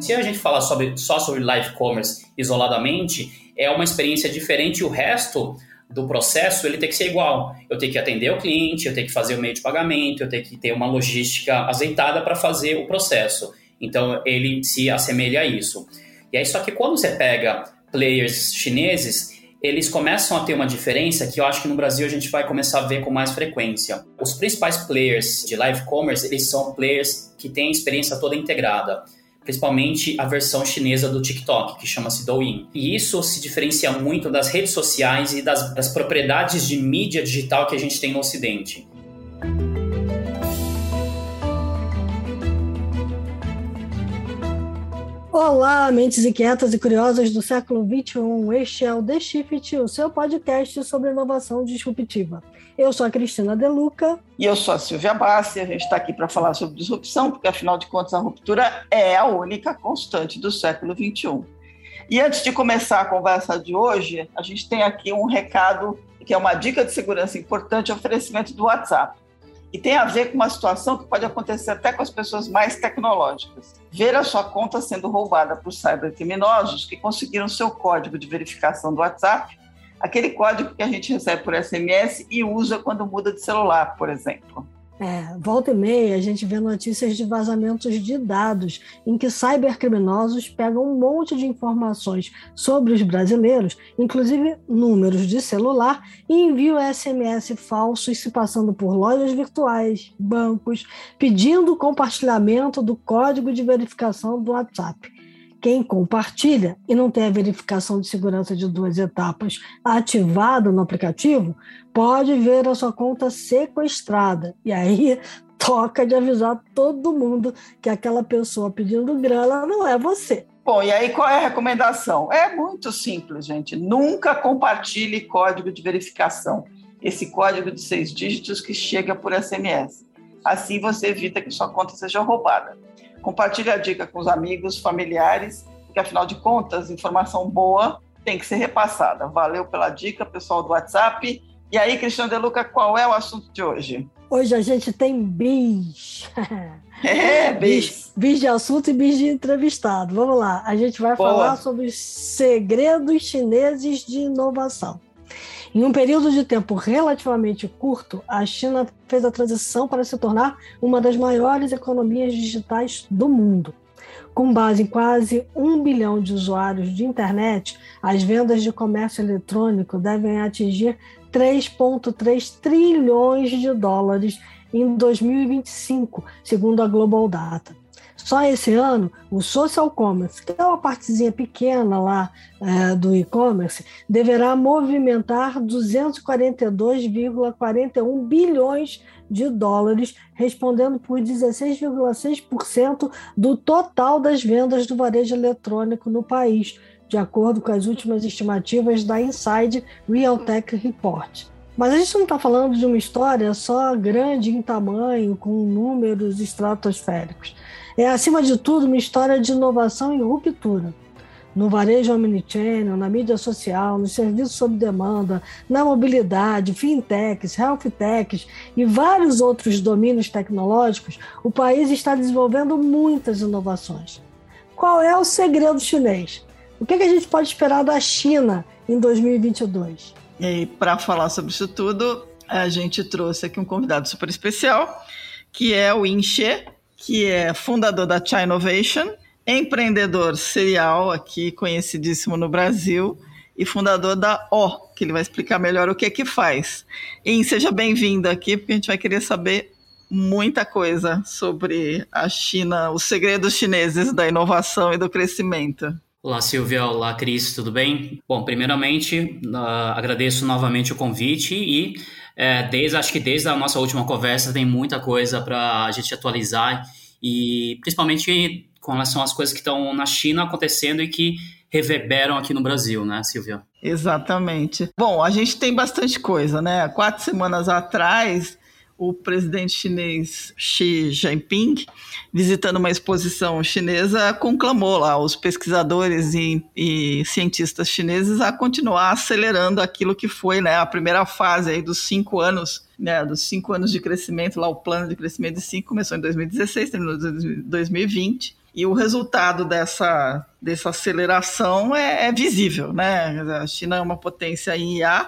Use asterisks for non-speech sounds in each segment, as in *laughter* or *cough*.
Se a gente falar sobre, só sobre live commerce isoladamente, é uma experiência diferente. O resto do processo ele tem que ser igual. Eu tenho que atender o cliente, eu tenho que fazer o meio de pagamento, eu tenho que ter uma logística azeitada para fazer o processo. Então ele se assemelha a isso. E aí só que quando você pega players chineses, eles começam a ter uma diferença que eu acho que no Brasil a gente vai começar a ver com mais frequência. Os principais players de live commerce, eles são players que têm a experiência toda integrada principalmente a versão chinesa do TikTok, que chama-se Douyin. E isso se diferencia muito das redes sociais e das, das propriedades de mídia digital que a gente tem no Ocidente. Olá, mentes inquietas e curiosas do século XXI. Este é o The Shift, o seu podcast sobre inovação disruptiva. Eu sou a Cristina Deluca. E eu sou a Silvia Bassi. A gente está aqui para falar sobre disrupção, porque afinal de contas a ruptura é a única constante do século XXI. E antes de começar a conversa de hoje, a gente tem aqui um recado que é uma dica de segurança importante, oferecimento do WhatsApp e tem a ver com uma situação que pode acontecer até com as pessoas mais tecnológicas. Ver a sua conta sendo roubada por cybercriminosos que conseguiram seu código de verificação do WhatsApp, aquele código que a gente recebe por SMS e usa quando muda de celular, por exemplo. É, volta e meia a gente vê notícias de vazamentos de dados em que cybercriminosos pegam um monte de informações sobre os brasileiros, inclusive números de celular, e enviam SMS falsos se passando por lojas virtuais, bancos, pedindo compartilhamento do código de verificação do WhatsApp quem compartilha e não tem a verificação de segurança de duas etapas ativada no aplicativo, pode ver a sua conta sequestrada. E aí *laughs* toca de avisar todo mundo que aquela pessoa pedindo grana não é você. Bom, e aí qual é a recomendação? É muito simples, gente. Nunca compartilhe código de verificação. Esse código de seis dígitos que chega por SMS. Assim você evita que sua conta seja roubada. Compartilhe a dica com os amigos, familiares, porque afinal de contas, informação boa tem que ser repassada. Valeu pela dica, pessoal do WhatsApp. E aí, Cristiano De Luca, qual é o assunto de hoje? Hoje a gente tem bis. *laughs* É, bis. Bis de assunto e bis de entrevistado. Vamos lá, a gente vai Boa. falar sobre os segredos chineses de inovação. Em um período de tempo relativamente curto, a China fez a transição para se tornar uma das maiores economias digitais do mundo. Com base em quase um bilhão de usuários de internet, as vendas de comércio eletrônico devem atingir 3,3 trilhões de dólares em 2025, segundo a Global Data. Só esse ano, o social commerce, que é uma partezinha pequena lá é, do e-commerce, deverá movimentar 242,41 bilhões de dólares, respondendo por 16,6% do total das vendas do varejo eletrônico no país, de acordo com as últimas estimativas da Inside Realtech Report. Mas a gente não está falando de uma história só grande em tamanho, com números estratosféricos. É, acima de tudo, uma história de inovação e ruptura. No varejo omnichannel, na mídia social, nos serviços sob demanda, na mobilidade, fintechs, healthtechs e vários outros domínios tecnológicos, o país está desenvolvendo muitas inovações. Qual é o segredo chinês? O que, a gente pode esperar da China em 2022? E para falar sobre isso tudo, a gente trouxe aqui um convidado super especial, que é o Inche, que é fundador da China Innovation, empreendedor serial aqui conhecidíssimo no Brasil e fundador da O, que ele vai explicar melhor o que é que faz. E seja bem-vindo aqui, porque a gente vai querer saber muita coisa sobre a China, os segredos chineses da inovação e do crescimento. Olá, Silvia. Olá, Cris. Tudo bem? Bom, primeiramente, uh, agradeço novamente o convite e é, desde acho que desde a nossa última conversa tem muita coisa para a gente atualizar e principalmente com relação às coisas que estão na China acontecendo e que reverberam aqui no Brasil, né, Silvia? Exatamente. Bom, a gente tem bastante coisa, né? Quatro semanas atrás, o presidente chinês Xi Jinping, visitando uma exposição chinesa, conclamou lá os pesquisadores e, e, cientistas chineses a continuar acelerando aquilo que foi né, a primeira fase aí dos cinco anos, né, dos cinco anos de crescimento, lá o plano de crescimento de cinco começou em 2016, terminou em 2020 E o resultado dessa, dessa aceleração é, é visível, né? A China é uma potência em IA,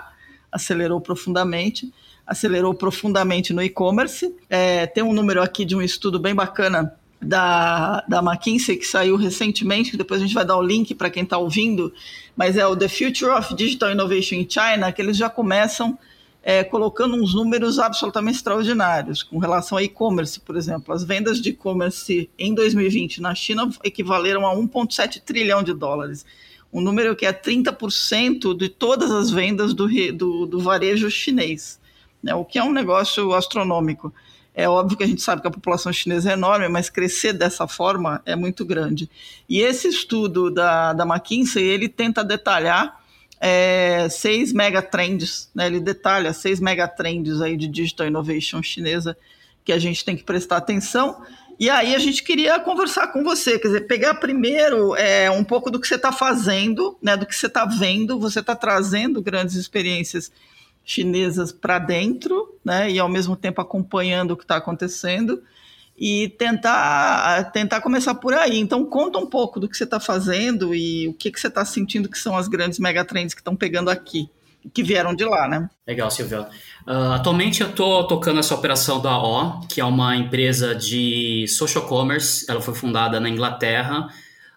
acelerou profundamente, acelerou profundamente no e-commerce. É, tem um número aqui de um estudo bem bacana da, da McKinsey que saiu recentemente, que depois a gente vai dar o link para quem está ouvindo, mas é o The Future of Digital Innovation in China, que eles já começam é, colocando uns números absolutamente extraordinários com relação a e-commerce, por exemplo. As vendas de e-commerce em 2020 na China equivaleram a 1,7 trilhão de dólares. Um número que é 30% de todas as vendas do, do, do varejo chinês, né? o que é um negócio astronômico. É óbvio que a gente sabe que a população chinesa é enorme, mas crescer dessa forma é muito grande. E esse estudo da, da McKinsey, ele tenta detalhar é, seis megatrends, né? ele detalha seis megatrends aí de digital innovation chinesa que a gente tem que prestar atenção. E aí a gente queria conversar com você, quer dizer, pegar primeiro é, um pouco do que você está fazendo, né, do que você está vendo, você está trazendo grandes experiências chinesas para dentro, né, e ao mesmo tempo acompanhando o que está acontecendo e tentar, tentar começar por aí. Então, conta um pouco do que você está fazendo e o que, que você está sentindo que são as grandes megatrends que estão pegando aqui, que vieram de lá, né? Legal, Silvio. Uh, atualmente eu estou tocando essa operação da O, que é uma empresa de social commerce. Ela foi fundada na Inglaterra.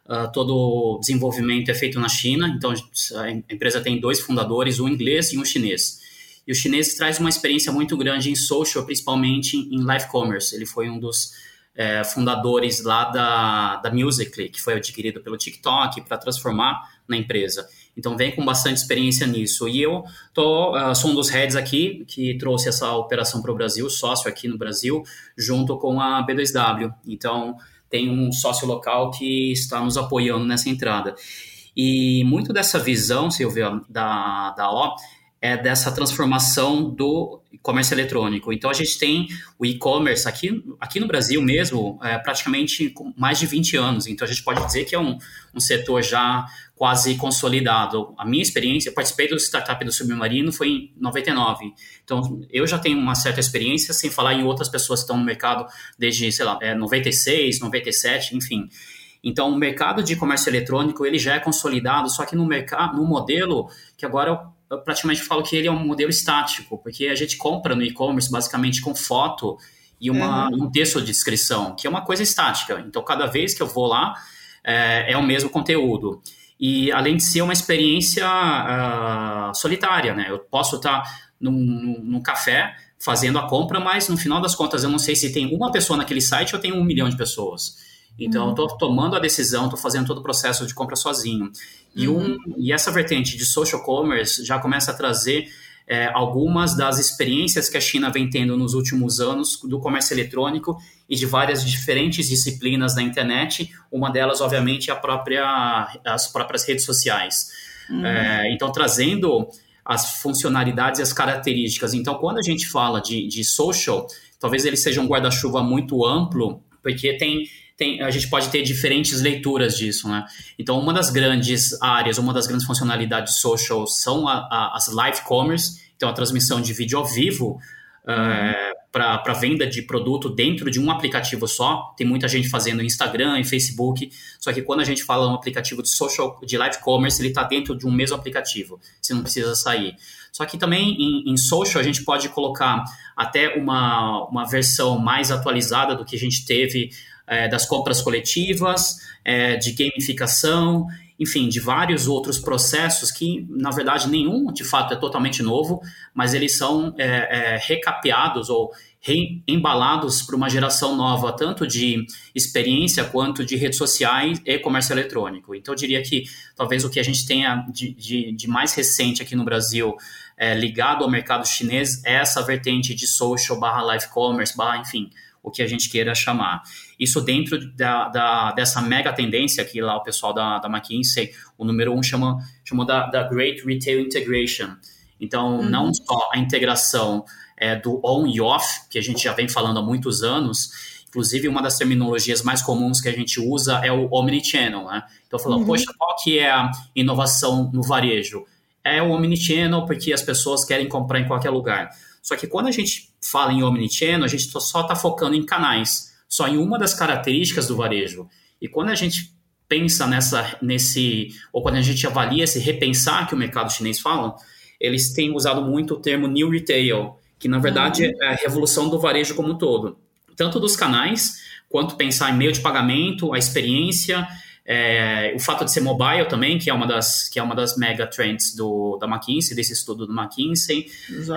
Uh, todo o desenvolvimento é feito na China, então a empresa tem dois fundadores, um inglês e um chinês. E o chinês traz uma experiência muito grande em social, principalmente em live commerce. Ele foi um dos é, fundadores lá da, da Musical.ly, que foi adquirido pelo TikTok para transformar na empresa. Então vem com bastante experiência nisso. E eu tô, uh, sou um dos heads aqui que trouxe essa operação para o Brasil, sócio aqui no Brasil, junto com a B2W. Então tem um sócio local que está nos apoiando nessa entrada. E muito dessa visão, Silvia, da, da O, é dessa transformação do comércio eletrônico. Então, a gente tem o e-commerce aqui, aqui no Brasil mesmo, é, praticamente com mais de 20 anos. Então, a gente pode dizer que é um, um setor já quase consolidado. A minha experiência, eu participei do startup do Submarino, foi em 99. Então, eu já tenho uma certa experiência, sem falar em outras pessoas que estão no mercado desde, sei lá, é, 96, 97, enfim. Então, o mercado de comércio eletrônico, ele já é consolidado, só que no mercado, no modelo que agora eu praticamente falo que ele é um modelo estático, porque a gente compra no e-commerce basicamente com foto e uma, uhum. um texto de descrição, que é uma coisa estática. Então, cada vez que eu vou lá, é, é o mesmo conteúdo. E, além de ser uma experiência uh, solitária, né? Eu posso estar num, num café fazendo a compra, mas no final das contas eu não sei se tem uma pessoa naquele site ou tem um milhão de pessoas. Então, uhum. eu estou tomando a decisão, estou fazendo todo o processo de compra sozinho. E, um, uhum. e essa vertente de social commerce já começa a trazer é, algumas das experiências que a China vem tendo nos últimos anos do comércio eletrônico e de várias diferentes disciplinas da internet. Uma delas, obviamente, é a própria, as próprias redes sociais. Uhum. É, então, trazendo as funcionalidades e as características. Então, quando a gente fala de, de social, talvez ele seja um guarda-chuva muito amplo, porque tem tem, a gente pode ter diferentes leituras disso, né? Então, uma das grandes áreas, uma das grandes funcionalidades social são a, a, as live commerce, então a transmissão de vídeo ao vivo uhum. é, para venda de produto dentro de um aplicativo só. Tem muita gente fazendo Instagram e Facebook, só que quando a gente fala um aplicativo de social, de live commerce, ele está dentro de um mesmo aplicativo, você não precisa sair. Só que também em, em, social a gente pode colocar até uma, uma versão mais atualizada do que a gente teve é, das compras coletivas, é, de gamificação, enfim, de vários outros processos que, na verdade, nenhum de fato é totalmente novo, mas eles são é, é recapeados ou reembalados para uma geração nova, tanto de experiência quanto de redes sociais e comércio eletrônico. Então, eu diria que talvez o que a gente tenha de, de, de mais recente aqui no Brasil, é, ligado ao mercado chinês, é essa vertente de social barra live commerce, barra, enfim, o que a gente queira chamar. Isso dentro da, da, dessa mega tendência que lá o pessoal da, da McKinsey, o número um chama, chamou da, da Great Retail Integration. Então, uhum. não só a integração é, do on e off, que a gente já vem falando há muitos anos, inclusive uma das terminologias mais comuns que a gente usa é o omnichannel, né? Então, falou, uhum. poxa, qual que é a inovação no varejo? É o omnichannel porque as pessoas querem comprar em qualquer lugar. Só que quando a gente fala em omnichannel, a gente só está focando em canais, só em uma das características do varejo. E quando a gente pensa nessa, nesse, ou quando a gente avalia esse repensar que o mercado chinês fala, eles têm usado muito o termo New Retail, que na verdade uhum. é a revolução do varejo como um todo. Tanto dos canais, quanto pensar em meio de pagamento, a experiência, é, o fato de ser mobile também, que é uma das, que é uma das mega trends do, da McKinsey, desse estudo do McKinsey,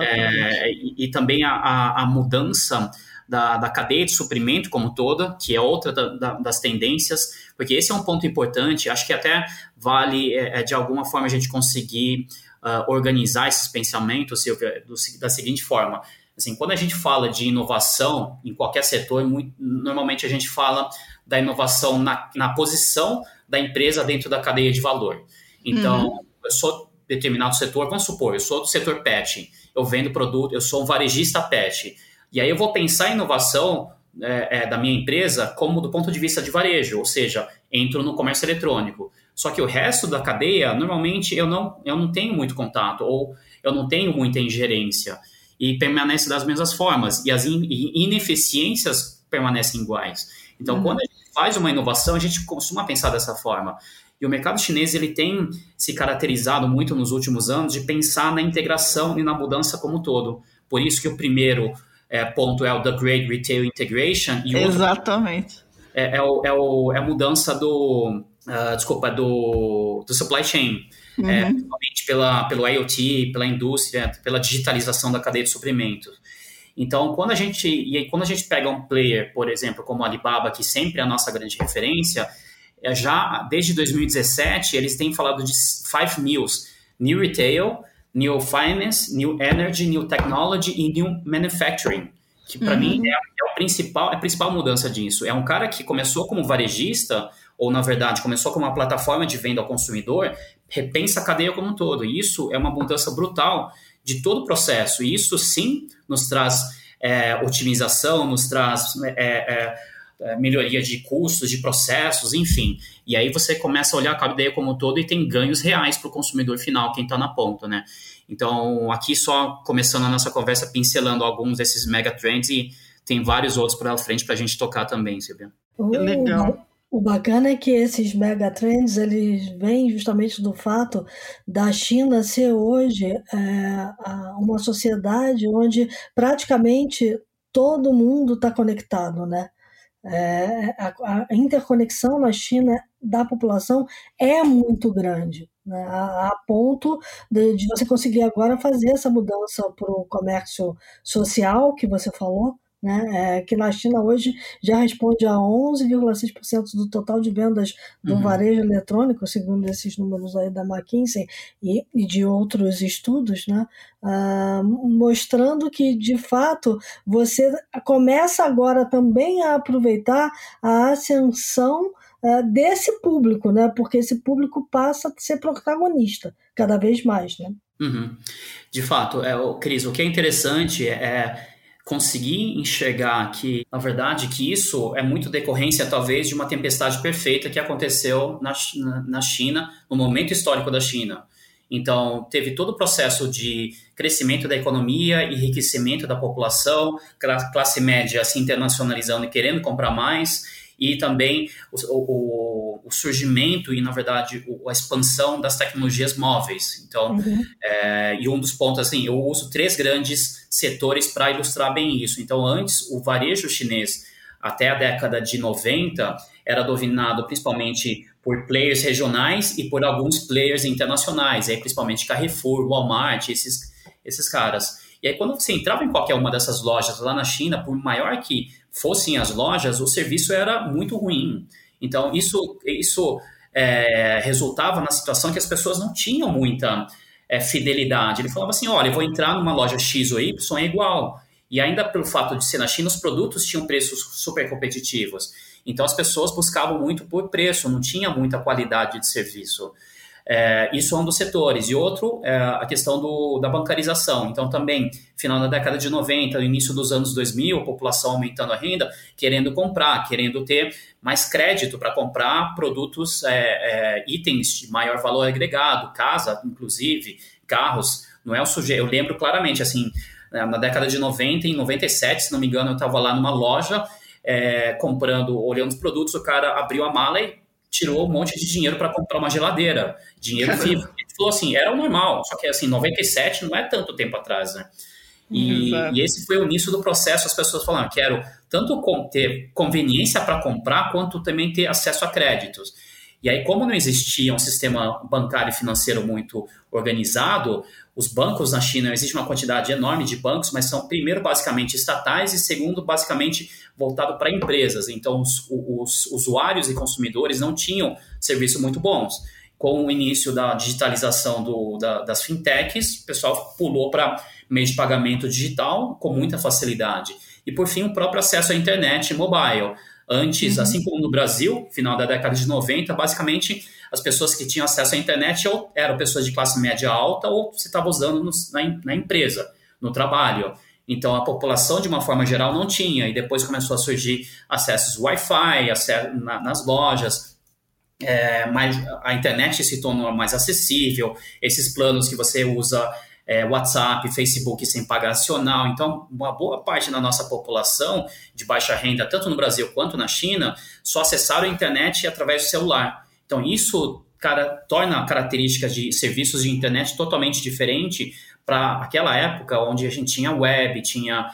é, e, e, também a, a, a mudança da, da, cadeia de suprimento como toda, que é outra da, da, das tendências, porque esse é um ponto importante, acho que até vale, é, é de alguma forma, a gente conseguir uh, organizar esses pensamentos, Silvia, do, da seguinte forma. Assim, quando a gente fala de inovação em qualquer setor, muito, normalmente a gente fala da inovação na, na posição da empresa dentro da cadeia de valor. Então, uhum. eu sou determinado setor, vamos supor, eu sou do setor pet, eu vendo produto, eu sou um varejista pet. E aí eu vou pensar em inovação é, é, da minha empresa como do ponto de vista de varejo, ou seja, entro no comércio eletrônico. Só que o resto da cadeia, normalmente, eu não, eu não tenho muito contato ou eu não tenho muita ingerência e permanece das mesmas formas e as ineficiências permanecem iguais. Então, uhum. quando a gente faz uma inovação, a gente costuma pensar dessa forma. E o mercado chinês ele tem se caracterizado muito nos últimos anos de pensar na integração e na mudança como um todo. Por isso que o primeiro é, ponto é o The Great Retail Integration. E Exatamente. É, é, o, é, o, é a mudança do, uh, desculpa, do, do supply chain, é, uhum. é, principalmente pela, pelo IoT, pela indústria, pela digitalização da cadeia de suprimentos. Então, quando a gente e aí, quando a gente pega um player, por exemplo, como a Alibaba, que sempre é a nossa grande referência, é, já desde 2017 eles têm falado de five news: new retail, new finance, new energy, new technology e new manufacturing. Que para uhum. mim é, é, o principal, é a principal mudança disso. É um cara que começou como varejista ou na verdade começou como uma plataforma de venda ao consumidor, repensa a cadeia como um todo. E isso é uma mudança brutal de todo o processo. E isso sim nos traz é, otimização, nos traz é, é, melhoria de custos, de processos, enfim. E aí você começa a olhar a cadeia como um todo e tem ganhos reais para o consumidor final, quem está na ponta, né? Então, aqui só começando a nossa conversa, pincelando alguns desses mega trends e tem vários outros pela frente para a gente tocar também, Silvia. Legal. O bacana é que esses megatrends eles vêm justamente do fato da China ser hoje é, uma sociedade onde praticamente todo mundo está conectado, né? É, a, a, interconexão na China da população é muito grande, né? a, a ponto de, de você conseguir agora fazer essa mudança para o comércio social que você falou, né, é, que na China hoje já responde a 11,6% do total de vendas do uhum. varejo eletrônico, segundo esses números aí da McKinsey e, e de outros estudos, né, uh, mostrando que, de fato, você começa agora também a aproveitar a ascensão uh, desse público, né, porque esse público passa a ser protagonista cada vez mais. Né? Uhum. De fato, é, Cris, o que é interessante é conseguir enxergar que, na verdade, que isso é muito decorrência, talvez, de uma tempestade perfeita que aconteceu na, na China, no momento histórico da China. Então, teve todo o processo de crescimento da economia, enriquecimento da população, classe média se internacionalizando e querendo comprar mais, e também o, o, o surgimento e, na verdade, a expansão das tecnologias móveis. Então, uhum. é, e um dos pontos, assim, eu uso três grandes setores para ilustrar bem isso. Então, antes, o varejo chinês, até a década de 90, era dominado principalmente por players regionais e por alguns players internacionais, aí, principalmente Carrefour, Walmart, esses, esses caras. E aí, quando você entrava em qualquer uma dessas lojas lá na China, por maior que fossem as lojas, o serviço era muito ruim. Então, isso, isso é, resultava na situação que as pessoas não tinham muita é, fidelidade. Ele falava assim: olha, eu vou entrar numa loja X ou Y, é igual. E ainda pelo fato de ser na China, os produtos tinham preços super competitivos. Então, as pessoas buscavam muito por preço, não tinha muita qualidade de serviço. É, isso é um dos setores. E outro é a questão do, da bancarização. Então, também, final da década de 90, início dos anos 2000, a população aumentando a renda, querendo comprar, querendo ter mais crédito para comprar produtos, é, é, itens de maior valor agregado, casa, inclusive, carros. Não é o sujeito. Eu lembro claramente, assim, na década de 90, em 97, se não me engano, eu estava lá numa loja é, comprando, olhando os produtos, o cara abriu a mala e tirou um monte de dinheiro para comprar uma geladeira, dinheiro vivo. Ele falou assim, era o normal, só que assim, 97 não é tanto tempo atrás, né? E, e, esse foi o início do processo, as pessoas falaram, quero tanto ter conveniência para comprar, quanto também ter acesso a créditos. E aí, como não existia um sistema bancário e financeiro muito organizado, os bancos na China, existe uma quantidade enorme de bancos, mas são, primeiro, basicamente estatais e, segundo, basicamente voltado para empresas. Então, os, os, usuários e consumidores não tinham serviços muito bons. Com o início da digitalização do, da, das fintechs, o pessoal pulou para meio de pagamento digital com muita facilidade. E, por fim, o próprio acesso à internet mobile. Antes, uhum. assim como no Brasil, final da década de 90, basicamente as pessoas que tinham acesso à internet ou eram pessoas de classe média alta ou se estava usando no, na, na, empresa, no trabalho. Então a população, de uma forma geral, não tinha. E depois começou a surgir acessos Wi-Fi acesso na, nas lojas. É, a internet se tornou mais acessível. Esses planos que você usa é, WhatsApp, Facebook sem pagar adicional. Então, uma boa parte da nossa população de baixa renda, tanto no Brasil quanto na China, só acessaram a internet através do celular. Então, isso cara, torna características de serviços de internet totalmente diferente para aquela época onde a gente tinha web, tinha,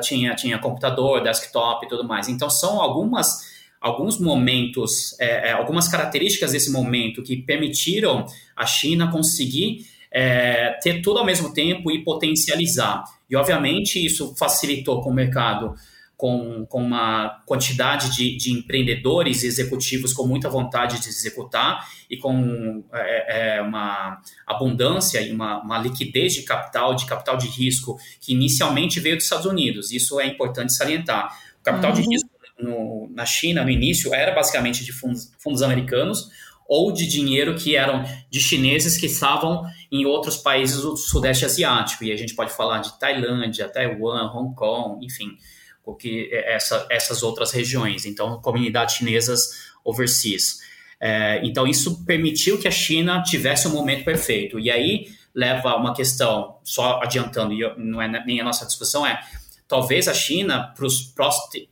tinha, tinha computador, desktop e tudo mais. Então, são algumas alguns momentos, é, é algumas características desse momento que permitiram a China conseguir é, ter tudo ao mesmo tempo e potencializar. E, obviamente, isso facilitou com o mercado com, com uma quantidade de, de empreendedores e executivos com muita vontade de executar e com é, é, uma abundância e uma, uma, liquidez de capital, de capital de risco, que inicialmente veio dos Estados Unidos. Isso é importante salientar. O capital uhum. de risco no, na China, no início, era basicamente de fundos, fundos americanos, ou de dinheiro que eram de chineses que estavam em outros países do Sudeste Asiático. E a gente pode falar de Tailândia, Taiwan, Hong Kong, enfim, o que é essa, essas outras regiões. Então, comunidades chinesas overseas. É, então, isso permitiu que a China tivesse um momento perfeito. E aí leva uma questão, só adiantando, e não é nem a nossa discussão, é talvez a China pros,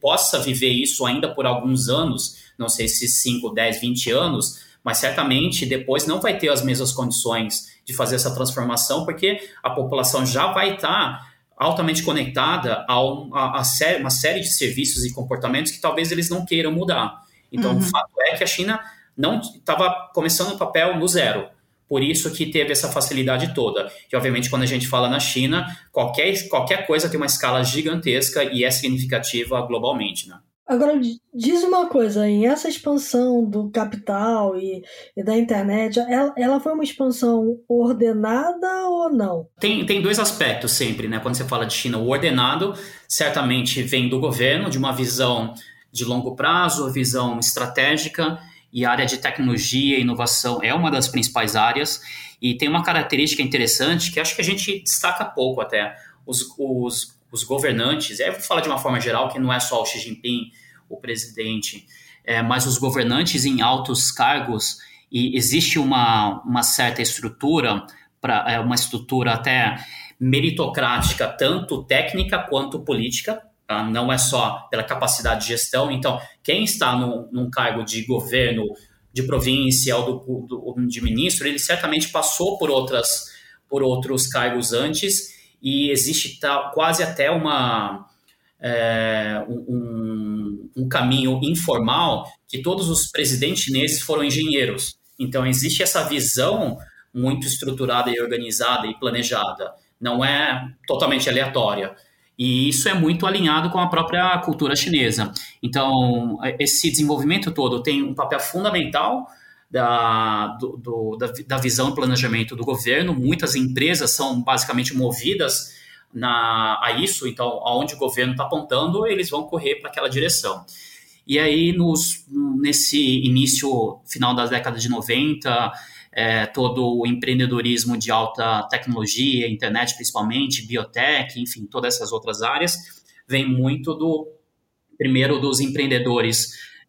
possa viver isso ainda por alguns anos, não sei se 5, 10, 20 anos, mas certamente depois não vai ter as mesmas condições de fazer essa transformação, porque a população já vai estar altamente conectada a, um, a, a uma série de serviços e comportamentos que talvez eles não queiram mudar. Então, uhum. o fato é que a China não estava começando o papel no zero. Por isso que teve essa facilidade toda. E, obviamente, quando a gente fala na China, qualquer, qualquer coisa tem uma escala gigantesca e é significativa globalmente, né? Agora, diz uma coisa, em essa expansão do capital e, e da internet, ela, ela, foi uma expansão ordenada ou não? Tem, tem dois aspectos sempre, né? Quando você fala de China, o ordenado certamente vem do governo, de uma visão de longo prazo, visão estratégica, e a área de tecnologia e inovação é uma das principais áreas. E tem uma característica interessante que acho que a gente destaca pouco até. Os, os os governantes, eu vou falar de uma forma geral que não é só o Xi Jinping, o presidente, é, mas os governantes em altos cargos, e existe uma, uma certa estrutura, pra, é, uma estrutura até meritocrática, tanto técnica quanto política, tá? não é só pela capacidade de gestão. Então, quem está no, num cargo de governo de província ou do, do, de ministro, ele certamente passou por, outras, por outros cargos antes e existe tal, quase até uma, é, um, um, caminho informal que todos os presidentes chineses foram engenheiros. Então, existe essa visão muito estruturada e organizada e planejada. Não é totalmente aleatória. E isso é muito alinhado com a própria cultura chinesa. Então, esse desenvolvimento todo tem um papel fundamental da, do, do, da, da, visão e planejamento do governo. Muitas empresas são basicamente movidas na, a isso, então, aonde o governo está apontando, eles vão correr para aquela direção. E aí, nos, nesse início, final da década de 90, é, todo o empreendedorismo de alta tecnologia, internet principalmente, biotech, enfim, todas essas outras áreas, vem muito do, primeiro, dos empreendedores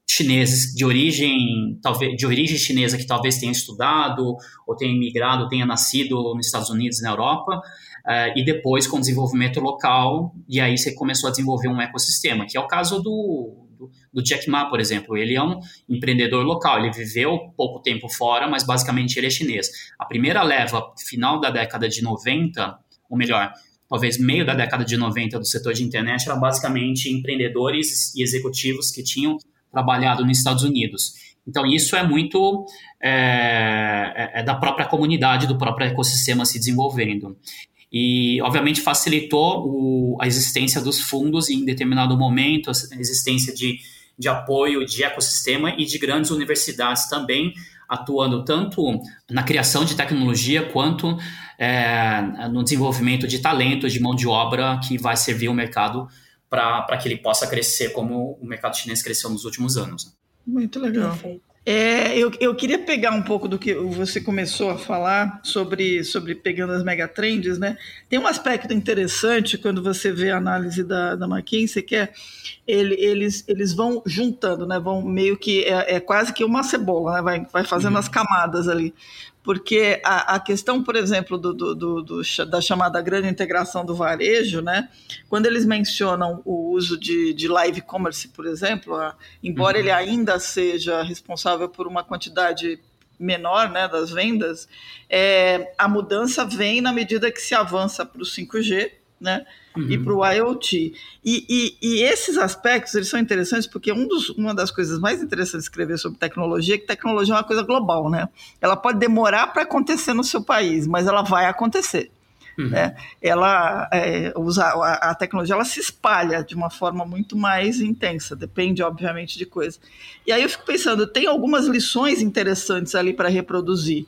chineses de origem talvez de origem chinesa que talvez tenha estudado ou tenha imigrado, tenha nascido nos Estados Unidos, na Europa, uh, e depois com desenvolvimento local, e aí você começou a desenvolver um ecossistema, que é o caso do, do, do Jack Ma, por exemplo. Ele é um empreendedor local, ele viveu pouco tempo fora, mas basicamente ele é chinês. A primeira leva, final da década de 90, ou melhor, talvez meio da década de 90 do setor de internet, era basicamente empreendedores e executivos que tinham trabalhado nos Estados Unidos. Então, isso é muito é, é, é da própria comunidade, do próprio ecossistema se desenvolvendo. E, obviamente, facilitou o, a existência dos fundos em determinado momento, a existência de, de apoio de ecossistema e de grandes universidades também, atuando tanto na criação de tecnologia quanto é, no desenvolvimento de talentos, de mão de obra que vai servir o mercado para que ele possa crescer como o mercado chinês cresceu nos últimos anos. Muito legal. Perfeito. É, eu, eu queria pegar um pouco do que você começou a falar sobre, sobre pegando as megatrends, né? Tem um aspecto interessante quando você vê a análise da, da McKinsey, que é ele, eles, eles vão juntando, né? Vão meio que é, é quase que uma cebola, né? Vai, vai fazendo uhum. as camadas ali porque a, a questão, por exemplo, do, do, do, da chamada grande integração do varejo, né, quando eles mencionam o uso de, de live commerce, por exemplo, a, embora uhum. ele ainda seja responsável por uma quantidade menor né, das vendas, é, a mudança vem na medida que se avança para o 5G, né? Uhum. E para o IoT. E, e, e, esses aspectos eles são interessantes porque um dos, uma das coisas mais interessantes de escrever sobre tecnologia é que tecnologia é uma coisa global, né? Ela pode demorar para acontecer no seu país, mas ela vai acontecer. Uhum. Né? Ela é, usa a, a, tecnologia ela se espalha de uma forma muito mais intensa, depende obviamente de coisas. E aí eu fico pensando, tem algumas lições interessantes ali para reproduzir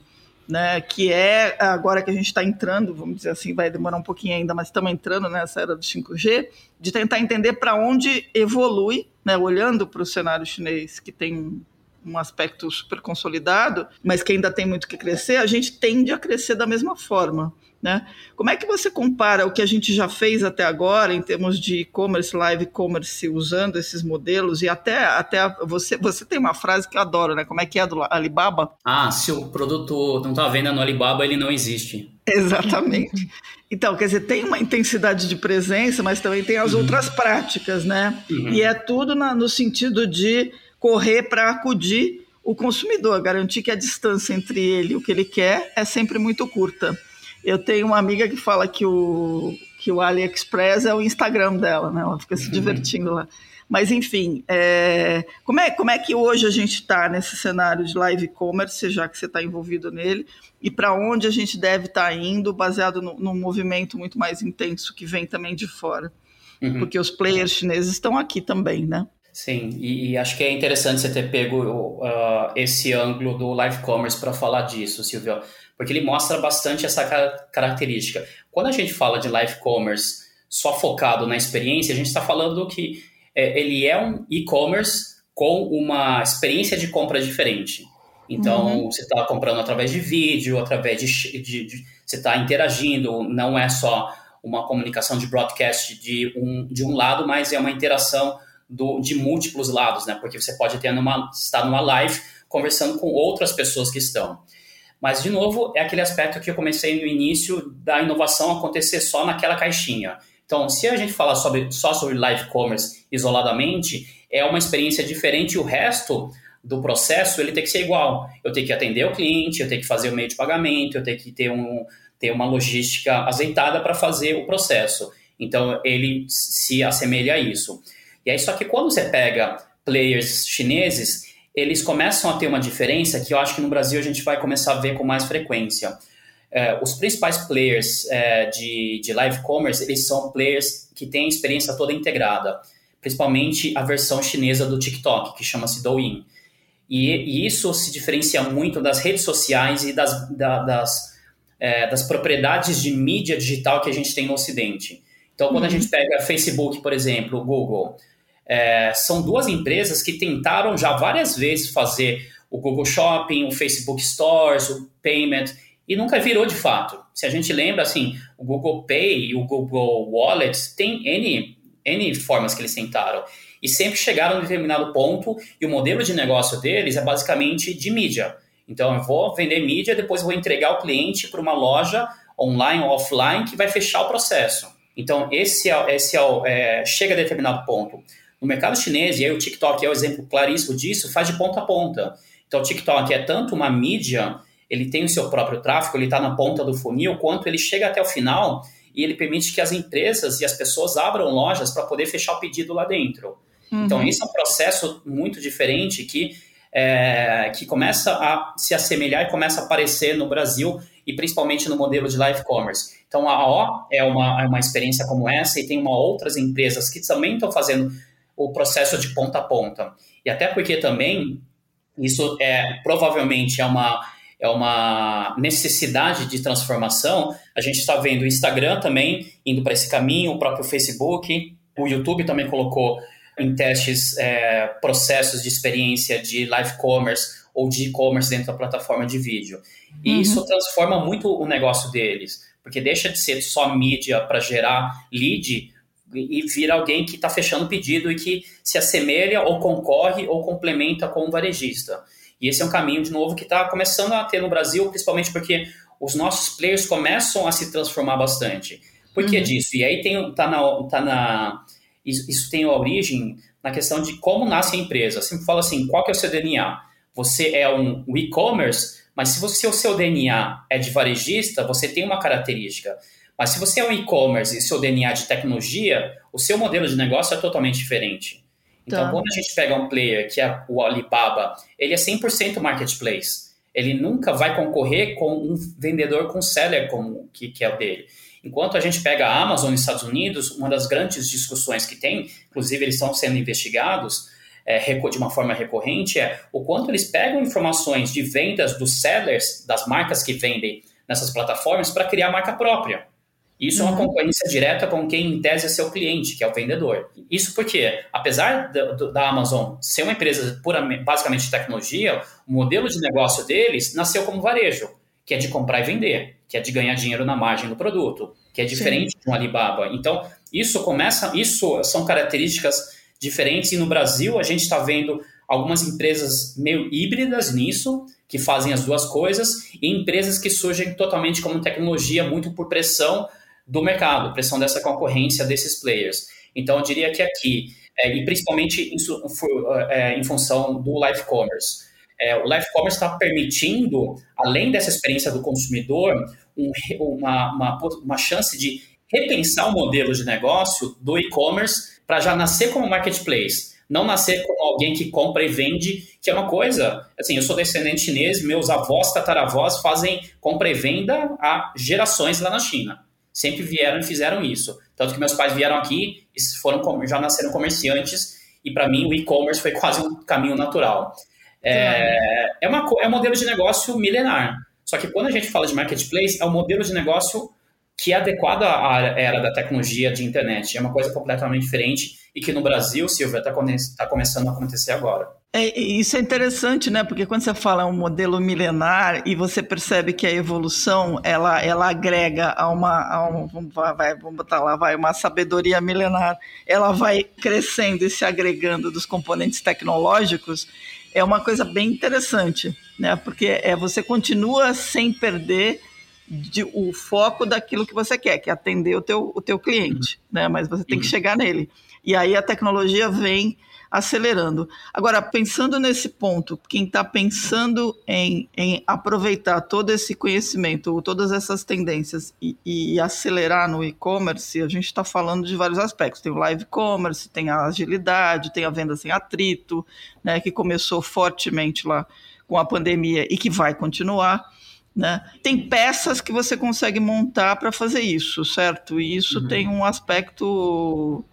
né, que é agora que a gente está entrando, vamos dizer assim, vai demorar um pouquinho ainda, mas estamos entrando nessa era do 5G, de tentar entender para onde evolui, né, olhando para o cenário chinês, que tem um aspecto super consolidado, mas que ainda tem muito que crescer, a gente tende a crescer da mesma forma. Né? Como é que você compara o que a gente já fez até agora em termos de e-commerce, live e-commerce, usando esses modelos e até, até você, você tem uma frase que eu adoro, né? Como é que é do Alibaba? Ah, se o produto não está à venda no Alibaba, ele não existe. Exatamente. Então, quer dizer, tem uma intensidade de presença, mas também tem as uhum. outras práticas, né? Uhum. E é tudo na, no sentido de correr para acudir o consumidor, garantir que a distância entre ele e o que ele quer é sempre muito curta. Eu tenho uma amiga que fala que o, que o AliExpress é o Instagram dela, né? Ela fica se uhum. divertindo lá. Mas, enfim, é... Como, é, como é que hoje a gente está nesse cenário de live commerce, já que você está envolvido nele, e para onde a gente deve estar tá indo, baseado no, num movimento muito mais intenso que vem também de fora? Uhum. Porque os players chineses estão aqui também, né? Sim, e, e, acho que é interessante você ter pego uh, esse ângulo do live commerce para falar disso, Silvio porque ele mostra bastante essa característica. Quando a gente fala de live commerce só focado na experiência, a gente está falando que é, ele é um e-commerce com uma experiência de compra diferente. Então, uhum. você está comprando através de vídeo, através de, de, de você está interagindo, não é só uma comunicação de broadcast de um, de um lado, mas é uma interação do, de múltiplos lados, né? Porque você pode ter numa, estar numa live conversando com outras pessoas que estão. Mas, de novo, é aquele aspecto que eu comecei no início da inovação acontecer só naquela caixinha. Então, se a gente falar sobre, só sobre live commerce isoladamente, é uma experiência diferente e o resto do processo ele tem que ser igual. Eu tenho que atender o cliente, eu tenho que fazer o meio de pagamento, eu tenho que ter, um, ter uma logística azeitada para fazer o processo. Então, ele se assemelha a isso. E aí, só que quando você pega players chineses, eles começam a ter uma diferença que eu acho que no Brasil a gente vai começar a ver com mais frequência. É, os principais players é, de, de live commerce, eles são players que têm a experiência toda integrada, principalmente a versão chinesa do TikTok, que chama-se Douyin. E, e, isso se diferencia muito das redes sociais e das, da, das, é, das propriedades de mídia digital que a gente tem no Ocidente. Então, quando uhum. a gente pega Facebook, por exemplo, Google, é, são duas empresas que tentaram já várias vezes fazer o Google Shopping, o Facebook Stores, o Payment, e nunca virou de fato. Se a gente lembra, assim, o Google Pay e o Google Wallet tem N, N formas que eles tentaram. E sempre chegaram a um determinado ponto e o modelo de negócio deles é basicamente de mídia. Então, eu vou vender mídia, depois vou entregar o cliente para uma loja online ou offline, que vai fechar o processo. Então, esse, é, esse é, é, chega a determinado ponto. No mercado chinês, e aí o TikTok é o exemplo claríssimo disso, faz de ponta a ponta. Então, o TikTok é tanto uma mídia, ele tem o seu próprio tráfego, ele está na ponta do funil, quanto ele chega até o final e ele permite que as empresas e as pessoas abram lojas para poder fechar o pedido lá dentro. Uhum. Então, esse é um processo muito diferente que, é, que começa a se assemelhar e começa a aparecer no Brasil e principalmente no modelo de live commerce. Então, a O é uma, é uma experiência como essa e tem uma outras empresas que também estão fazendo o processo de ponta a ponta. E até porque também isso é provavelmente é uma é uma necessidade de transformação. A gente está vendo o Instagram também indo para esse caminho, o próprio Facebook, o YouTube também colocou em testes é, processos de experiência de live commerce ou de e-commerce dentro da plataforma de vídeo. E uhum. isso transforma muito o negócio deles, porque deixa de ser só mídia para gerar lead e vira alguém que está fechando pedido e que se assemelha ou concorre ou complementa com o varejista. E esse é um caminho, de novo, que está começando a ter no Brasil, principalmente porque os nossos players começam a se transformar bastante. Por que uhum. disso? E aí tem, tá na, tá na, isso, isso tem origem na questão de como nasce a empresa. Eu sempre falo assim, qual que é o seu DNA? Você é um e-commerce, mas se você, o seu DNA é de varejista, você tem uma característica. Mas se você é um e-commerce e seu DNA de tecnologia, o seu modelo de negócio é totalmente diferente. Então, tá. quando a gente pega um player que é o Alibaba, ele é 100% marketplace. Ele nunca vai concorrer com um vendedor com seller como que, que é o dele. Enquanto a gente pega a Amazon nos Estados Unidos, uma das grandes discussões que tem, inclusive eles estão sendo investigados é, de uma forma recorrente, é o quanto eles pegam informações de vendas dos sellers, das marcas que vendem nessas plataformas, para criar marca própria. Isso uhum. é uma uhum. concorrência direta com quem, em tese, é seu cliente, que é o vendedor. Isso porque, apesar da, da Amazon ser uma empresa puramente, basicamente de tecnologia, o modelo de negócio deles nasceu como varejo, que é de comprar e vender, que é de ganhar dinheiro na margem do produto, que é diferente Sim. de um Alibaba. Então, isso começa, isso são características diferentes e no Brasil a gente está vendo algumas empresas meio híbridas nisso, que fazem as duas coisas, e empresas que surgem totalmente como tecnologia, muito por pressão do mercado, pressão dessa concorrência desses players. Então, eu diria que aqui, é, e principalmente em, é, em, função do live commerce, é, o live commerce está permitindo, além dessa experiência do consumidor, um, uma, uma, uma chance de repensar o modelo de negócio do e-commerce para já nascer como marketplace, não nascer como alguém que compra e vende, que é uma coisa, assim, eu sou descendente chinês, meus avós, tataravós fazem compra e venda há gerações lá na China sempre vieram e fizeram isso. Tanto que meus pais vieram aqui e foram, já nasceram comerciantes, e para mim o e-commerce foi *laughs* quase um caminho natural. É, é, uma, é um modelo de negócio milenar. Só que quando a gente fala de marketplace, é um modelo de negócio que é adequado à era da tecnologia de internet. É uma coisa completamente diferente e que no Brasil, Silvia, está tá começando a acontecer agora. É, isso é interessante, né? Porque quando você fala um modelo milenar e você percebe que a evolução ela, ela agrega a uma, a um, vai, vamos botar lá, vai uma sabedoria milenar, ela vai crescendo e se agregando dos componentes tecnológicos, é uma coisa bem interessante, né? Porque é você continua sem perder de, o foco daquilo que você quer, que é atender o teu, o teu cliente, uhum. né? Mas você tem que uhum. chegar nele. E aí a tecnologia vem acelerando. Agora, pensando nesse ponto, quem está pensando em, em, aproveitar todo esse conhecimento, todas essas tendências e, e acelerar no e-commerce, a gente está falando de vários aspectos. Tem o live commerce, tem a agilidade, tem a venda sem atrito, né, que começou fortemente lá com a pandemia e que vai continuar. Né? Tem peças que você consegue montar para fazer isso, certo? E isso uhum. tem um aspecto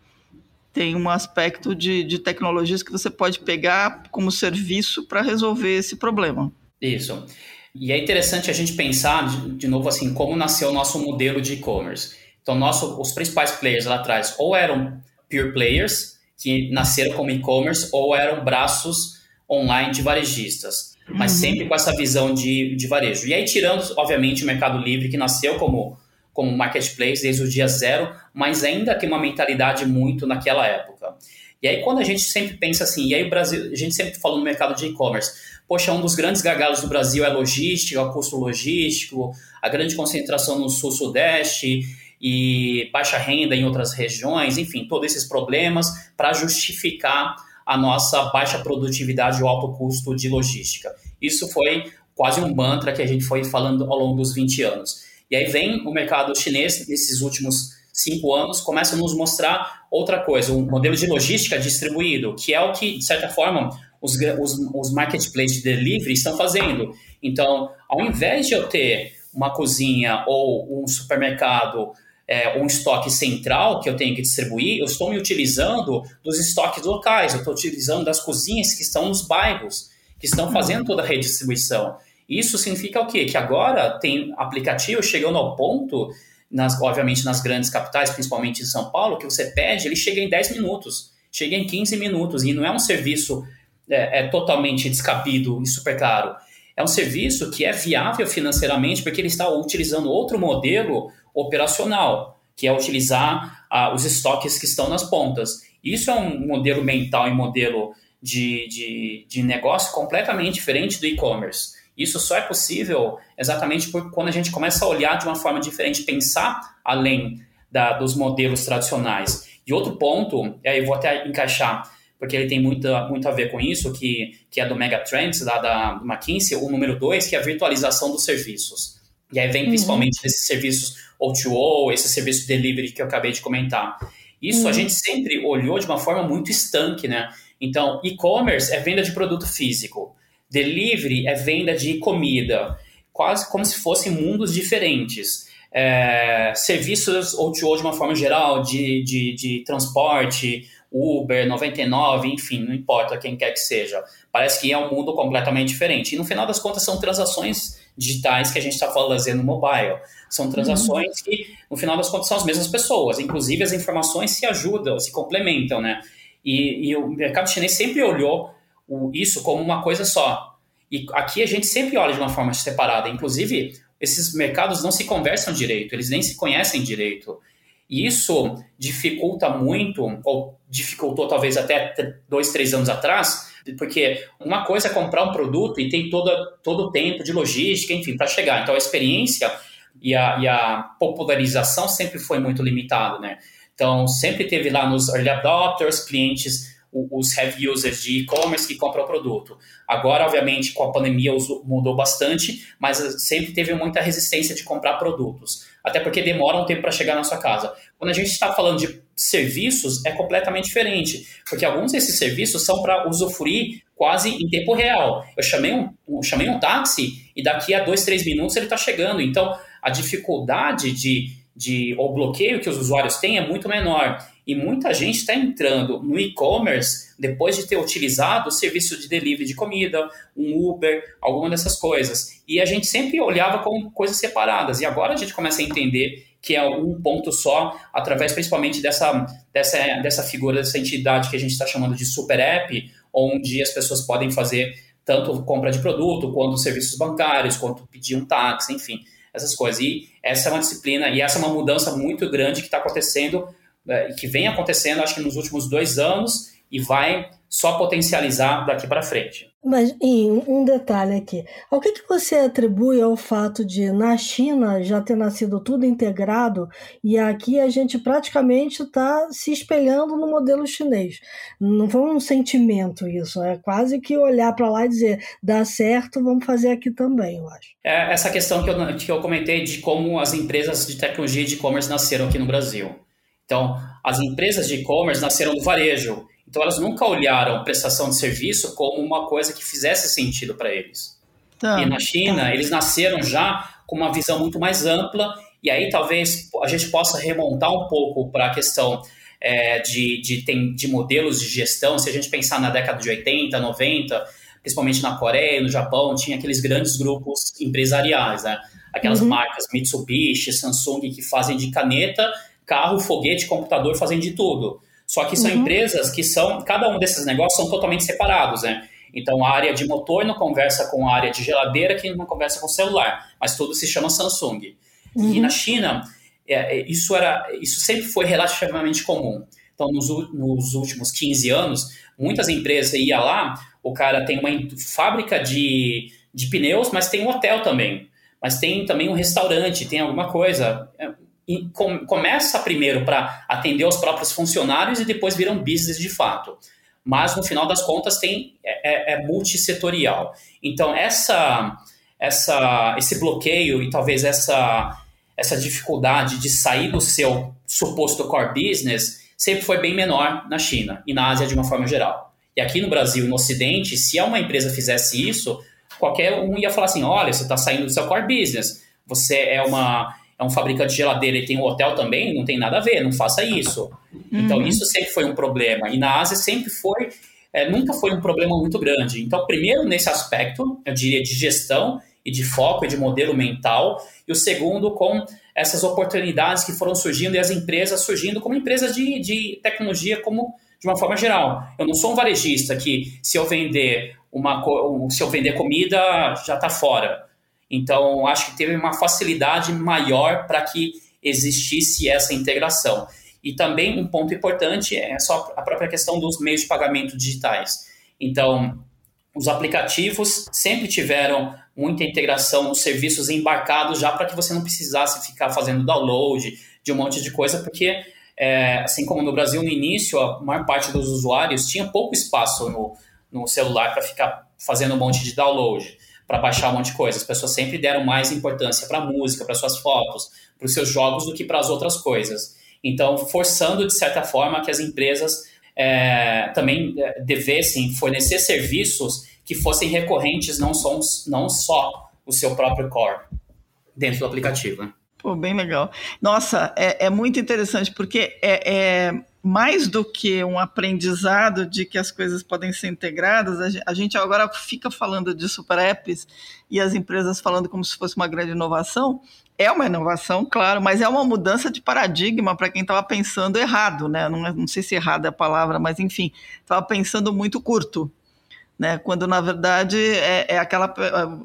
tem um aspecto de, de tecnologias que você pode pegar como serviço para resolver esse problema. Isso. E é interessante a gente pensar, de, de novo, assim, como nasceu o nosso modelo de e-commerce. Então, nosso, os principais players lá atrás ou eram pure players, que nasceram como e-commerce, ou eram braços online de varejistas, mas uhum. sempre com essa visão de, de varejo. E aí, tirando, obviamente, o Mercado Livre, que nasceu como como marketplace desde o dia zero, mas ainda tem uma mentalidade muito naquela época. E aí quando a gente sempre pensa assim, e aí o Brasil, a gente sempre falou no mercado de e-commerce, poxa, um dos grandes gargalos do Brasil é logística, o custo logístico, a grande concentração no sul-sudeste e baixa renda em outras regiões, enfim, todos esses problemas para justificar a nossa baixa produtividade e alto custo de logística. Isso foi quase um mantra que a gente foi falando ao longo dos 20 anos. E aí vem o mercado chinês, nesses últimos cinco anos, começa a nos mostrar outra coisa, um modelo de logística distribuído, que é o que, de certa forma, os, os, os marketplaces de delivery estão fazendo. Então, ao invés de eu ter uma cozinha ou um supermercado é, um estoque central que eu tenho que distribuir, eu estou me utilizando dos estoques locais, eu estou utilizando das cozinhas que estão nos bairros, que estão fazendo toda a redistribuição. Isso significa o quê? Que agora tem aplicativos chegando ao ponto, nas, obviamente nas grandes capitais, principalmente em São Paulo, que você pede, ele chega em 10 minutos, chega em 15 minutos, e não é um serviço é, é totalmente descabido e super caro. É um serviço que é viável financeiramente porque ele está utilizando outro modelo operacional, que é utilizar ah, os estoques que estão nas pontas. Isso é um modelo mental e modelo de, de, de negócio completamente diferente do e-commerce. Isso só é possível exatamente por quando a gente começa a olhar de uma forma diferente, pensar além da, dos modelos tradicionais. E outro ponto, e aí eu vou até encaixar, porque ele tem muito, muito a ver com isso, que, que é do Megatrends, lá da McKinsey, o número dois, que é a virtualização dos serviços. E aí vem uhum. principalmente desses serviços O2O, esse serviço de delivery que eu acabei de comentar. Isso uhum. a gente sempre olhou de uma forma muito estanque, né? Então, e-commerce é venda de produto físico, delivery é venda de comida, quase como se fossem mundos diferentes. É, serviços O2O de uma forma geral, de, de, de transporte, Uber, 99, enfim, não importa quem quer que seja. Parece que é um mundo completamente diferente. E no final das contas são transações digitais que a gente está fazendo no mobile. São transações uhum. que, no final das contas, são as mesmas pessoas. Inclusive, as informações se ajudam, se complementam, né? E, e o mercado chinês sempre olhou o, isso como uma coisa só. E aqui a gente sempre olha de uma forma separada. Inclusive, esses mercados não se conversam direito, eles nem se conhecem direito. E isso dificulta muito, ou dificultou talvez até dois, três anos atrás, porque uma coisa é comprar um produto e tem toda, todo o tempo de logística, enfim, para chegar. Então a experiência e a, e a popularização sempre foi muito limitada, né? Então sempre teve lá nos early adopters, clientes os heavy users de e-commerce que compram o produto. Agora, obviamente, com a pandemia mudou bastante, mas sempre teve muita resistência de comprar produtos. Até porque demora um tempo para chegar na sua casa. Quando a gente está falando de serviços, é completamente diferente, porque alguns desses serviços são para usufruir quase em tempo real. Eu chamei um, um, chamei um táxi e daqui a dois, três minutos ele está chegando. Então, a dificuldade de, de, ou bloqueio que os usuários têm é muito menor. E muita gente está entrando no e-commerce depois de ter utilizado o serviço de delivery de comida, um Uber, alguma dessas coisas. E a gente sempre olhava como coisas separadas. E agora a gente começa a entender que é um ponto só, através principalmente dessa, dessa, dessa figura, dessa entidade que a gente está chamando de super app, onde as pessoas podem fazer tanto compra de produto, quanto serviços bancários, quanto pedir um táxi, enfim, essas coisas. E essa é uma disciplina, e essa é uma mudança muito grande que está acontecendo, né, que vem acontecendo, acho que nos últimos dois anos, e vai só potencializar daqui para frente. Mas em um detalhe aqui, ao que, que você atribui ao fato de na China já ter nascido tudo integrado e aqui a gente praticamente está se espelhando no modelo chinês? Não foi um sentimento isso, é quase que olhar para lá e dizer dá certo, vamos fazer aqui também, eu acho. É essa questão que eu, que eu comentei de como as empresas de tecnologia e de e-commerce nasceram aqui no Brasil. Então, as empresas de e-commerce nasceram do varejo então, elas nunca olharam prestação de serviço como uma coisa que fizesse sentido para eles. Tá, e na China, tá. eles nasceram já com uma visão muito mais ampla, e aí talvez a gente possa remontar um pouco para a questão é, de, de, tem, de modelos de gestão. Se a gente pensar na década de 80, 90, principalmente na Coreia e no Japão, tinha aqueles grandes grupos empresariais, né? aquelas uhum. marcas Mitsubishi, Samsung, que fazem de caneta, carro, foguete, computador, fazem de tudo. Só que são uhum. empresas que são, cada um desses negócios são totalmente separados, né? Então a área de motor não conversa com a área de geladeira, que não conversa com celular, mas tudo se chama Samsung. Uhum. E na China, é, é, isso, era, isso sempre foi relativamente comum. Então, nos, nos, últimos 15 anos, muitas empresas iam lá, o cara tem uma fábrica de, de pneus, mas tem um hotel também. Mas tem também um restaurante, tem alguma coisa. Começa primeiro para atender os próprios funcionários e depois vira um business de fato. Mas no final das contas tem é, é, é multissetorial. Então essa, essa, esse bloqueio e talvez essa, essa dificuldade de sair do seu suposto core business sempre foi bem menor na China e na Ásia de uma forma geral. E aqui no Brasil no Ocidente, se uma empresa fizesse isso, qualquer um ia falar assim: olha, você está saindo do seu core business, você é uma é um fabricante de geladeira e tem um hotel também, não tem nada a ver, não faça isso. Então, uhum. Então, isso sempre foi um problema. E na Ásia sempre foi, é, nunca foi um problema muito grande. Então, primeiro, nesse aspecto, eu diria, de gestão e de foco e de modelo mental, e o segundo, com essas oportunidades que foram surgindo e as empresas surgindo como empresas de, de tecnologia como de uma forma geral. Eu não sou um varejista que se eu vender uma se eu vender comida já está fora. Então acho que teve uma facilidade maior para que existisse essa integração. E também um ponto importante é só a própria questão dos meios de pagamento digitais. Então, os aplicativos sempre tiveram muita integração nos serviços embarcados já para que você não precisasse ficar fazendo download de um monte de coisa, porque é, assim como no Brasil no início, a maior parte dos usuários tinha pouco espaço no, no celular para ficar fazendo um monte de download, para baixar um monte de coisa. As pessoas sempre deram mais importância para música, para suas fotos, para os seus jogos do que para as outras coisas. Então, forçando de certa forma que as empresas é, também é, devessem fornecer serviços que fossem recorrentes, não só, não só o seu próprio core dentro do aplicativo. Né? Pô, bem legal. Nossa, é, é muito interessante, porque é, é, mais do que um aprendizado de que as coisas podem ser integradas, a gente agora fica falando de super apps e as empresas falando como se fosse uma grande inovação. É uma inovação, claro, mas é uma mudança de paradigma para quem estava pensando errado, né? Não, não sei se errado é a palavra, mas enfim, estava pensando muito curto né? Quando na verdade é, é aquela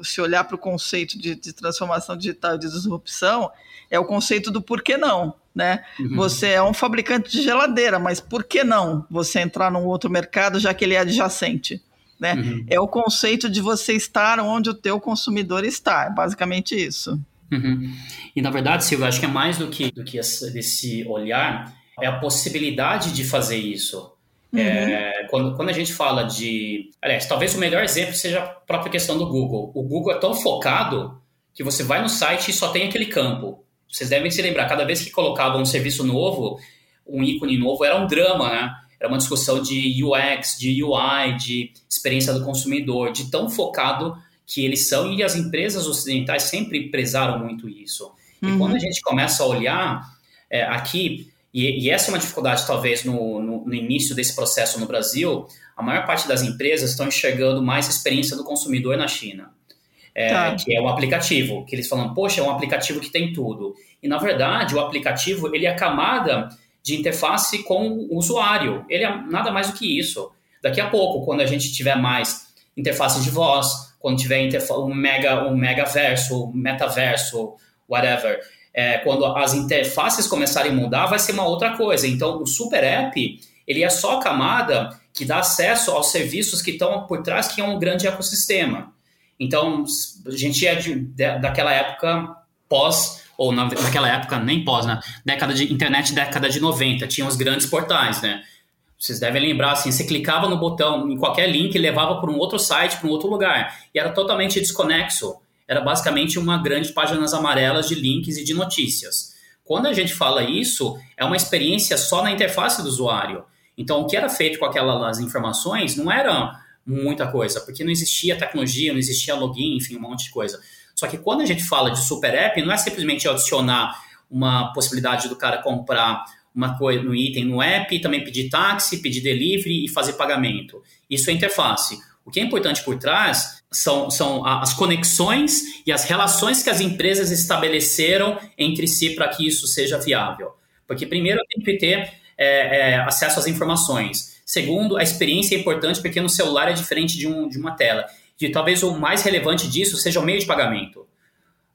se olhar para o conceito de, de, transformação digital e de disrupção é o conceito do por que não, né? Uhum. Você é um fabricante de geladeira, mas por que não você entrar num outro mercado já que ele é adjacente? Né? Uhum. É o conceito de você estar onde o teu consumidor está, é basicamente isso. Uhum. E na verdade, Silvia, acho que é mais do que, do que esse, esse olhar, é a possibilidade de fazer isso. Uhum. É, quando, quando a gente fala de. Aliás, talvez o melhor exemplo seja a própria questão do Google. O Google é tão focado que você vai no site e só tem aquele campo. Vocês devem se lembrar, cada vez que colocava um serviço novo, um ícone novo, era um drama, né? Era uma discussão de UX, de UI, de experiência do consumidor, de tão focado que eles são, e as empresas ocidentais sempre prezaram muito isso. Uhum. E quando a gente começa a olhar é, aqui, e, e, essa é uma dificuldade, talvez, no, no, no, início desse processo no Brasil. A maior parte das empresas estão enxergando mais a experiência do consumidor na China. É, tá. Que é o aplicativo, que eles falam, poxa, é um aplicativo que tem tudo. E, na verdade, o aplicativo ele é a camada de interface com o usuário. Ele é nada mais do que isso. Daqui a pouco, quando a gente tiver mais interface de voz, quando tiver um mega, um megaverso, metaverso, whatever, é, quando as interfaces começarem a mudar, vai ser uma outra coisa. Então, o Super App, ele é só a camada que dá acesso aos serviços que estão por trás, que é um grande ecossistema. Então, a gente é de, de, daquela época pós, ou na, naquela época nem pós, né? Década de internet, década de 90, tinha os grandes portais, né? Vocês devem lembrar, assim, você clicava no botão em qualquer link, levava para um outro site, para um outro lugar, e era totalmente desconexo era basicamente uma grande páginas amarelas de links e de notícias. Quando a gente fala isso, é uma experiência só na interface do usuário. Então, o que era feito com aquelas informações não era muita coisa, porque não existia tecnologia, não existia login, enfim, um monte de coisa. Só que quando a gente fala de super app, não é simplesmente adicionar uma possibilidade do cara comprar uma coisa no item no app, também pedir táxi, pedir delivery e fazer pagamento. Isso é interface. O que é importante por trás são, são as conexões e as relações que as empresas estabeleceram entre si para que isso seja viável. Porque, primeiro, tem que ter é, é, acesso às informações. Segundo, a experiência é importante porque no celular é diferente de, um, de uma tela. E talvez o mais relevante disso seja o meio de pagamento.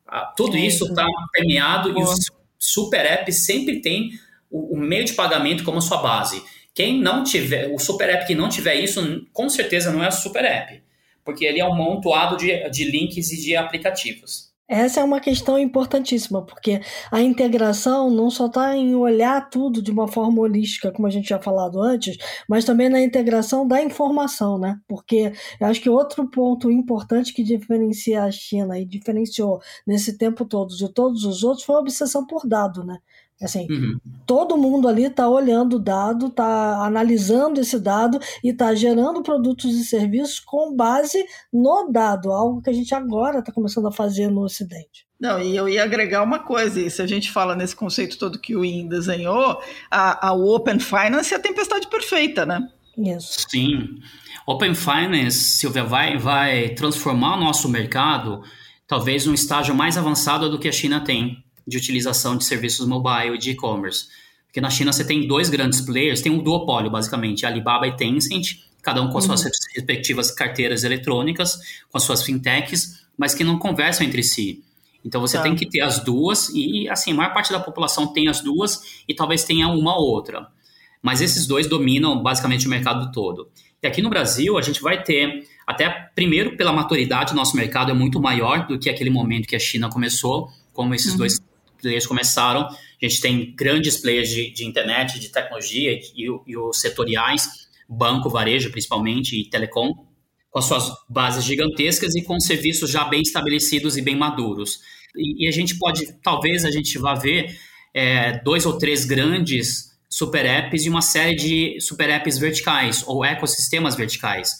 Ah, tudo isso está permeado e os super apps sempre têm o, o meio de pagamento como sua base. Quem não tiver, o super app que não tiver isso, com certeza não é super app, porque ele é um montoado de, de links e de aplicativos. Essa é uma questão importantíssima, porque a integração não só está em olhar tudo de uma forma holística, como a gente já falado antes, mas também na integração da informação, né? Porque eu acho que outro ponto importante que diferencia a China e diferenciou nesse tempo todo de todos os outros foi a obsessão por dado, né? Assim, uhum. todo mundo ali está olhando o dado, está analisando esse dado e está gerando produtos e serviços com base no dado, algo que a gente agora está começando a fazer no Ocidente. Não, e eu ia agregar uma coisa, e se a gente fala nesse conceito todo que o IN desenhou, a, a Open Finance é a tempestade perfeita, né? Isso. Sim. Open Finance, Silvia, vai, vai transformar o nosso mercado talvez num estágio mais avançado do que a China tem de utilização de serviços mobile e de e-commerce. Porque na China você tem dois grandes players, tem um duopólio, basicamente, Alibaba e Tencent, cada um com uhum. suas respectivas carteiras eletrônicas, com as suas fintechs, mas que não conversam entre si. Então você tá. tem que ter as duas, e assim, a maior parte da população tem as duas, e talvez tenha uma outra. Mas esses dois dominam basicamente o mercado todo. E aqui no Brasil, a gente vai ter, até primeiro pela maturidade, nosso mercado é muito maior do que aquele momento que a China começou, como esses uhum. dois players começaram. A gente tem grandes players de, de internet, de tecnologia e, e, os setoriais, banco, varejo principalmente e telecom, com as suas bases gigantescas e com serviços já bem estabelecidos e bem maduros. E, e a gente pode, talvez a gente vá ver é, dois ou três grandes super apps e uma série de super apps verticais ou ecossistemas verticais.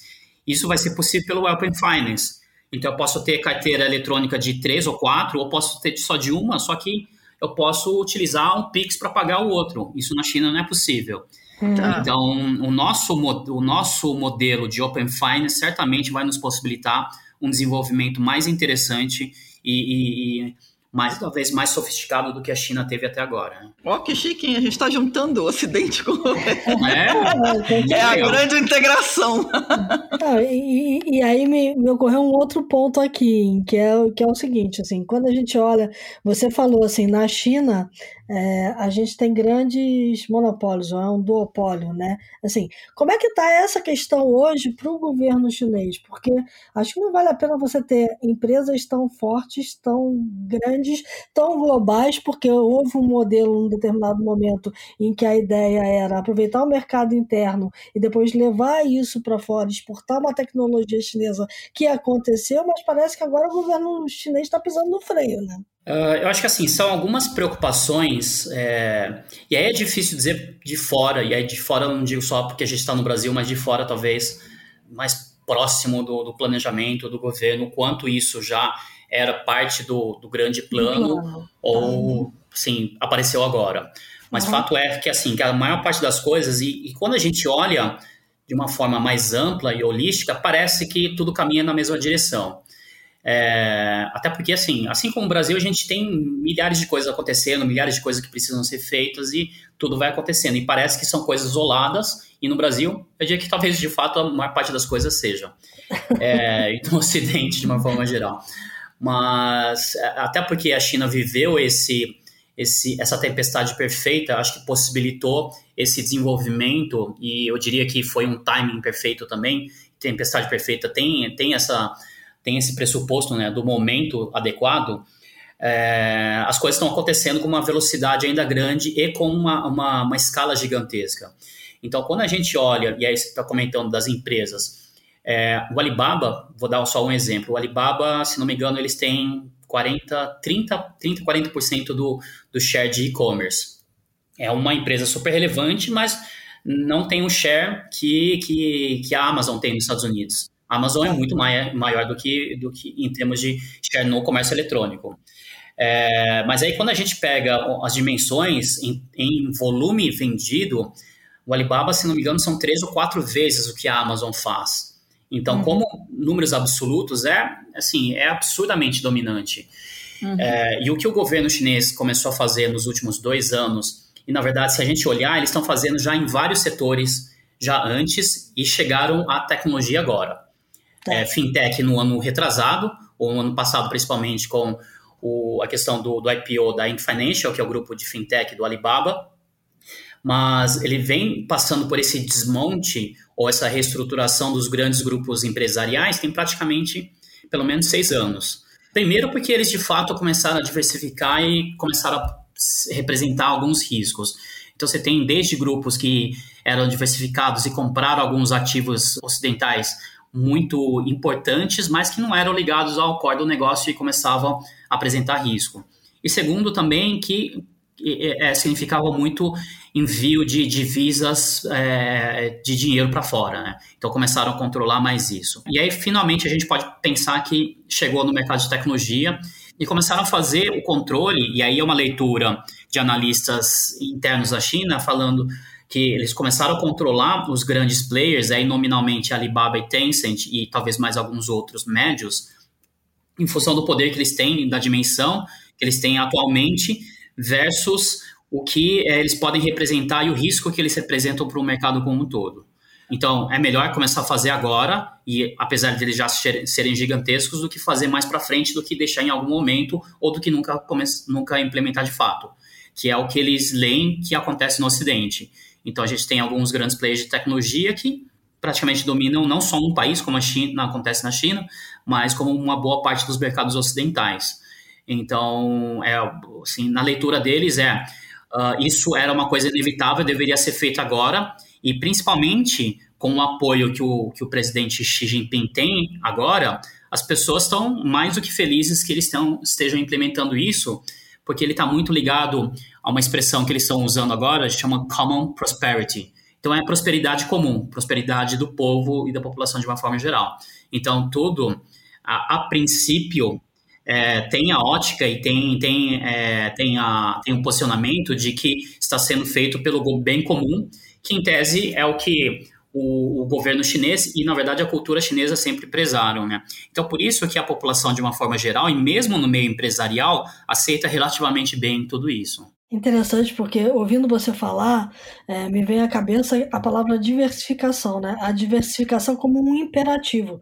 Isso vai ser possível pelo Open Finance então, eu posso ter carteira eletrônica de três ou quatro, ou posso ter só de uma, só que eu posso utilizar um Pix para pagar o outro. Isso na China não é possível. Tá. Então, o nosso, o nosso modelo de Open Finance certamente vai nos possibilitar um desenvolvimento mais interessante e, e, mais, talvez mais sofisticado do que a China teve até agora. Né? Ó, oh, que chique, hein? A gente está juntando o Ocidente com o É, é a grande integração. *laughs* Ah, e, e, aí me, me, ocorreu um outro ponto aqui, que é, que é o seguinte, assim, quando a gente olha, você falou assim, na China é, a gente tem grandes monopólios, é um duopólio, né? Assim, como é que está essa questão hoje para o governo chinês? Porque acho que não vale a pena você ter empresas tão fortes, tão grandes, tão globais, porque houve um modelo em um determinado momento em que a ideia era aproveitar o mercado interno e depois levar isso para fora, exportar uma tecnologia chinesa que aconteceu, mas parece que agora o governo chinês está pisando no freio, né? Uh, eu acho que assim, são algumas preocupações, é, e aí é difícil dizer de fora, e aí de fora eu não digo só porque a gente está no Brasil, mas de fora talvez mais próximo do, do, planejamento do governo, quanto isso já era parte do, do grande plano, plano. ou sim, apareceu agora. Mas uhum. fato é que assim, que a maior parte das coisas, e, e quando a gente olha de uma forma mais ampla e holística, parece que tudo caminha na mesma direção. É, até porque, assim, assim como o Brasil, a gente tem milhares de coisas acontecendo, milhares de coisas que precisam ser feitas e tudo vai acontecendo. E parece que são coisas isoladas, e no Brasil, eu diria que talvez de fato a maior parte das coisas sejam. É, *laughs* e no Ocidente, de uma forma geral. Mas, é, até porque a China viveu esse, esse, essa tempestade perfeita, acho que possibilitou esse desenvolvimento, e eu diria que foi um timing perfeito também. Tempestade perfeita tem, tem essa tem esse pressuposto né, do momento adequado, é, as coisas estão acontecendo com uma velocidade ainda grande e com uma, uma, uma escala gigantesca. Então, quando a gente olha, e aí você está comentando das empresas, é, o Alibaba, vou dar só um exemplo, o Alibaba, se não me engano, eles têm 40, 30, 30 40% do, do share de e-commerce. É uma empresa super relevante, mas não tem um share que, que, que a Amazon tem nos Estados Unidos. A Amazon é muito maior, maior do, que, do que em termos de share no comércio eletrônico. É, mas aí, quando a gente pega as dimensões em, em, volume vendido, o Alibaba, se não me engano, são três ou quatro vezes o que a Amazon faz. Então, uhum. como números absolutos, é, assim, é absurdamente dominante. Uhum. É, e o que o governo chinês começou a fazer nos últimos dois anos, e na verdade, se a gente olhar, eles estão fazendo já em vários setores já antes e chegaram à tecnologia agora tá. é, fintech no ano retrasado, ou no ano passado principalmente, com o, a questão do, do IPO da Ink Financial, que é o grupo de fintech do Alibaba. mas ele vem passando por esse desmonte ou essa reestruturação dos grandes grupos empresariais tem praticamente pelo menos seis anos. Primeiro, porque eles de fato começaram a diversificar e começaram a representar alguns riscos. Então, você tem desde grupos que eram diversificados e compraram alguns ativos ocidentais muito importantes, mas que não eram ligados ao core do negócio e começavam a apresentar risco. E segundo, também que é, significava muito envio de divisas é, de dinheiro para fora. Né? Então começaram a controlar mais isso. E aí, finalmente, a gente pode pensar que chegou no mercado de tecnologia e começaram a fazer o controle, e aí é uma leitura de analistas internos da China falando que eles começaram a controlar os grandes players, aí nominalmente Alibaba e Tencent e talvez mais alguns outros médios, em função do poder que eles têm, da dimensão que eles têm atualmente, versus o que é, eles podem representar e o risco que eles representam para o mercado como um todo. Então, é melhor começar a fazer agora, e apesar de eles já serem gigantescos, do que fazer mais para frente, do que deixar em algum momento, ou do que nunca, nunca implementar de fato, que é o que eles leem que acontece no Ocidente. Então, a gente tem alguns grandes players de tecnologia que praticamente dominam não só um país, como a China, acontece na China, mas como uma boa parte dos mercados ocidentais. Então, é, assim, na leitura deles é uh, isso era uma coisa inevitável, deveria ser feito agora, e principalmente com o apoio que o, que o presidente Xi Jinping tem agora, as pessoas estão mais do que felizes que eles tão, estejam implementando isso, porque ele está muito ligado a uma expressão que eles estão usando agora, chama Common Prosperity. Então, é prosperidade comum, prosperidade do povo e da população de uma forma geral. Então, tudo, a, a princípio, é, tem a ótica e tem, tem, é, tem, a, tem um posicionamento de que está sendo feito pelo bem comum que em tese é o que o, o, governo chinês e, na verdade, a cultura chinesa sempre prezaram. Né? Então, por isso que a população, de uma forma geral, e mesmo no meio empresarial, aceita relativamente bem tudo isso. Interessante, porque ouvindo você falar, é, me vem à cabeça a palavra diversificação, né? A diversificação como um imperativo,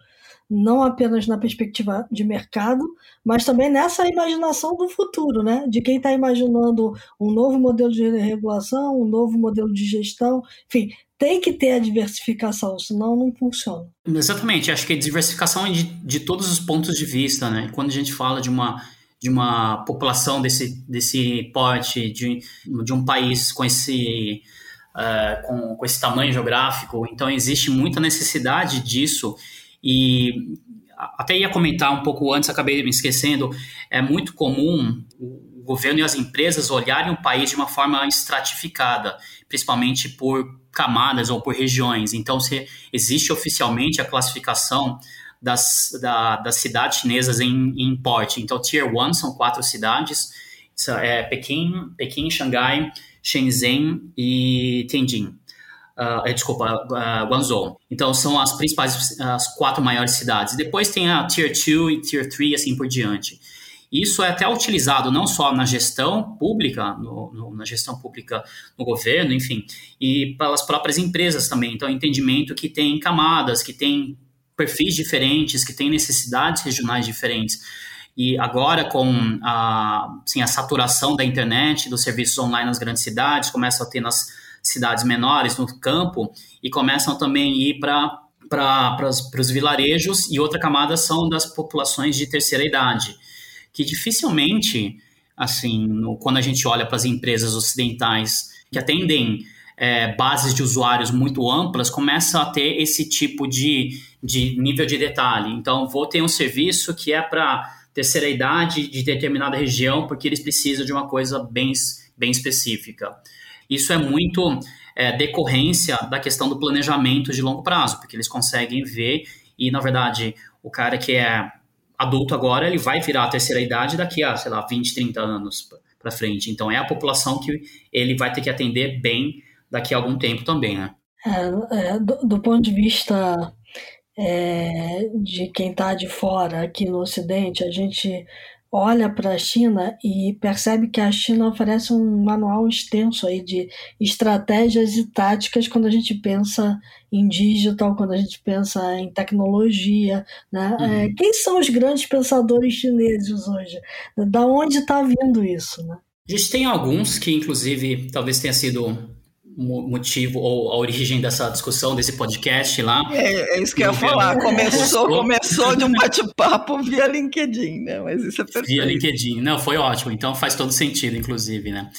não apenas na perspectiva de mercado, mas também nessa imaginação do futuro, né? De quem está imaginando um novo modelo de regulação, um novo modelo de gestão, enfim, tem que ter a diversificação, senão não funciona. Exatamente, acho que a diversificação é de, de todos os pontos de vista, né? Quando a gente fala de uma de uma população desse, desse porte, de, de um país com esse, uh, com, com esse tamanho geográfico, então existe muita necessidade disso e até ia comentar um pouco antes, acabei me esquecendo, é muito comum o governo e as empresas olharem o país de uma forma estratificada, principalmente por camadas ou por regiões. Então, se existe oficialmente a classificação das, da, das cidades chinesas em, em porte. Então, Tier 1 são quatro cidades, é Pequim, Pequim, Xangai, Shenzhen e Tianjin uh, desculpa, uh, Guangzhou. Então são as principais, as quatro maiores cidades. Depois tem a Tier 2 e Tier 3 assim por diante. Isso é até utilizado não só na gestão pública, no, no, na gestão pública no governo, enfim, e pelas próprias empresas também. Então, entendimento que tem camadas, que tem perfis diferentes, que tem necessidades regionais diferentes. E agora, com a, assim, a saturação da internet, dos serviços online nas grandes cidades, começa a ter nas cidades menores no campo e começam também a ir para para os vilarejos e outra camada são das populações de terceira idade, que dificilmente, assim, no, quando a gente olha para as empresas ocidentais que atendem é, bases de usuários muito amplas, começa a ter esse tipo de, de nível de detalhe. Então, vou ter um serviço que é para terceira idade de determinada região, porque eles precisam de uma coisa bem, bem específica. Isso é muito é, decorrência da questão do planejamento de longo prazo, porque eles conseguem ver e, na verdade, o cara que é adulto agora, ele vai virar a terceira idade daqui a, sei lá, 20, 30 anos para frente. Então, é a população que ele vai ter que atender bem daqui a algum tempo também, né? É, é, do, do, ponto de vista é, de quem está de fora aqui no Ocidente, a gente olha para a China e percebe que a China oferece um manual extenso aí de estratégias e táticas quando a gente pensa em digital, quando a gente pensa em tecnologia. Né? Uhum. É, quem são os grandes pensadores chineses hoje? Da onde está vindo isso? Né? A gente tem alguns que, inclusive, talvez tenha sido motivo ou a origem dessa discussão, desse podcast lá. É, é isso que eu ia falar. Começou, começou de um bate-papo via LinkedIn, né? Mas isso é perfeito. Via LinkedIn. Não, foi ótimo. Então faz todo sentido, inclusive, né?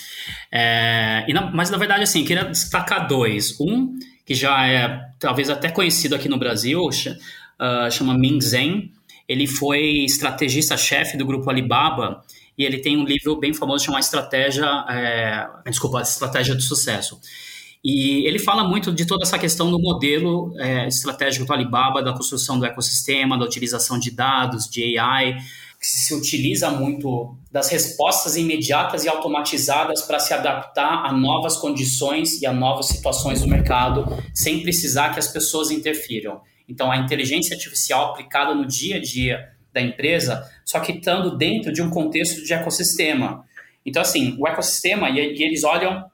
É, e na, mas na verdade, assim, queria destacar dois. Um, que já é talvez até conhecido aqui no Brasil, uh, chama Ming Zhen. Ele foi estrategista-chefe do grupo Alibaba e ele tem um livro bem famoso chamado Estratégia, é, desculpa, Estratégia do Sucesso. E ele fala muito de toda essa questão do modelo é, estratégico do Alibaba, da construção do ecossistema, da utilização de dados, de AI, que se utiliza muito das respostas imediatas e automatizadas para se adaptar a novas condições e a novas situações do mercado, sem precisar que as pessoas interfiram. Então, a inteligência artificial aplicada no dia a dia da empresa, só que estando dentro de um contexto de ecossistema. Então, assim, o ecossistema, e, eles olham,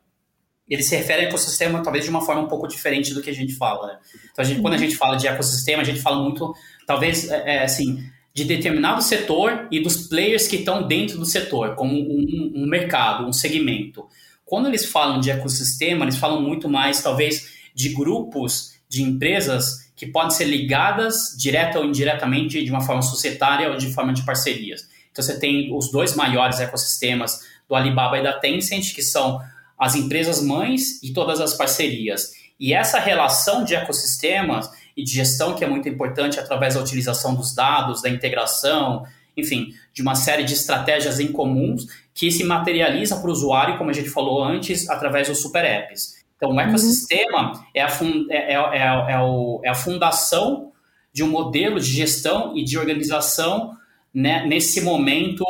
eles se referem ao ecossistema talvez de uma forma um pouco diferente do que a gente fala. Né? Então, a gente, quando a gente fala de ecossistema, a gente fala muito, talvez, é, é, assim, de determinado setor e dos players que estão dentro do setor, como um, um mercado, um segmento. Quando eles falam de ecossistema, eles falam muito mais, talvez, de grupos de empresas que podem ser ligadas direta ou indiretamente de uma forma societária ou de forma de parcerias. Então você tem os dois maiores ecossistemas do Alibaba e da Tencent, que são as empresas mães e todas as parcerias. E essa relação de ecossistemas e de gestão que é muito importante através da utilização dos dados, da integração, enfim, de uma série de estratégias em comuns que se materializa para o usuário, como a gente falou antes, através dos super apps. Então, o ecossistema uhum. é, a fun, é, é, é, é, o, é a fundação de um modelo de gestão e de organização né, nesse momento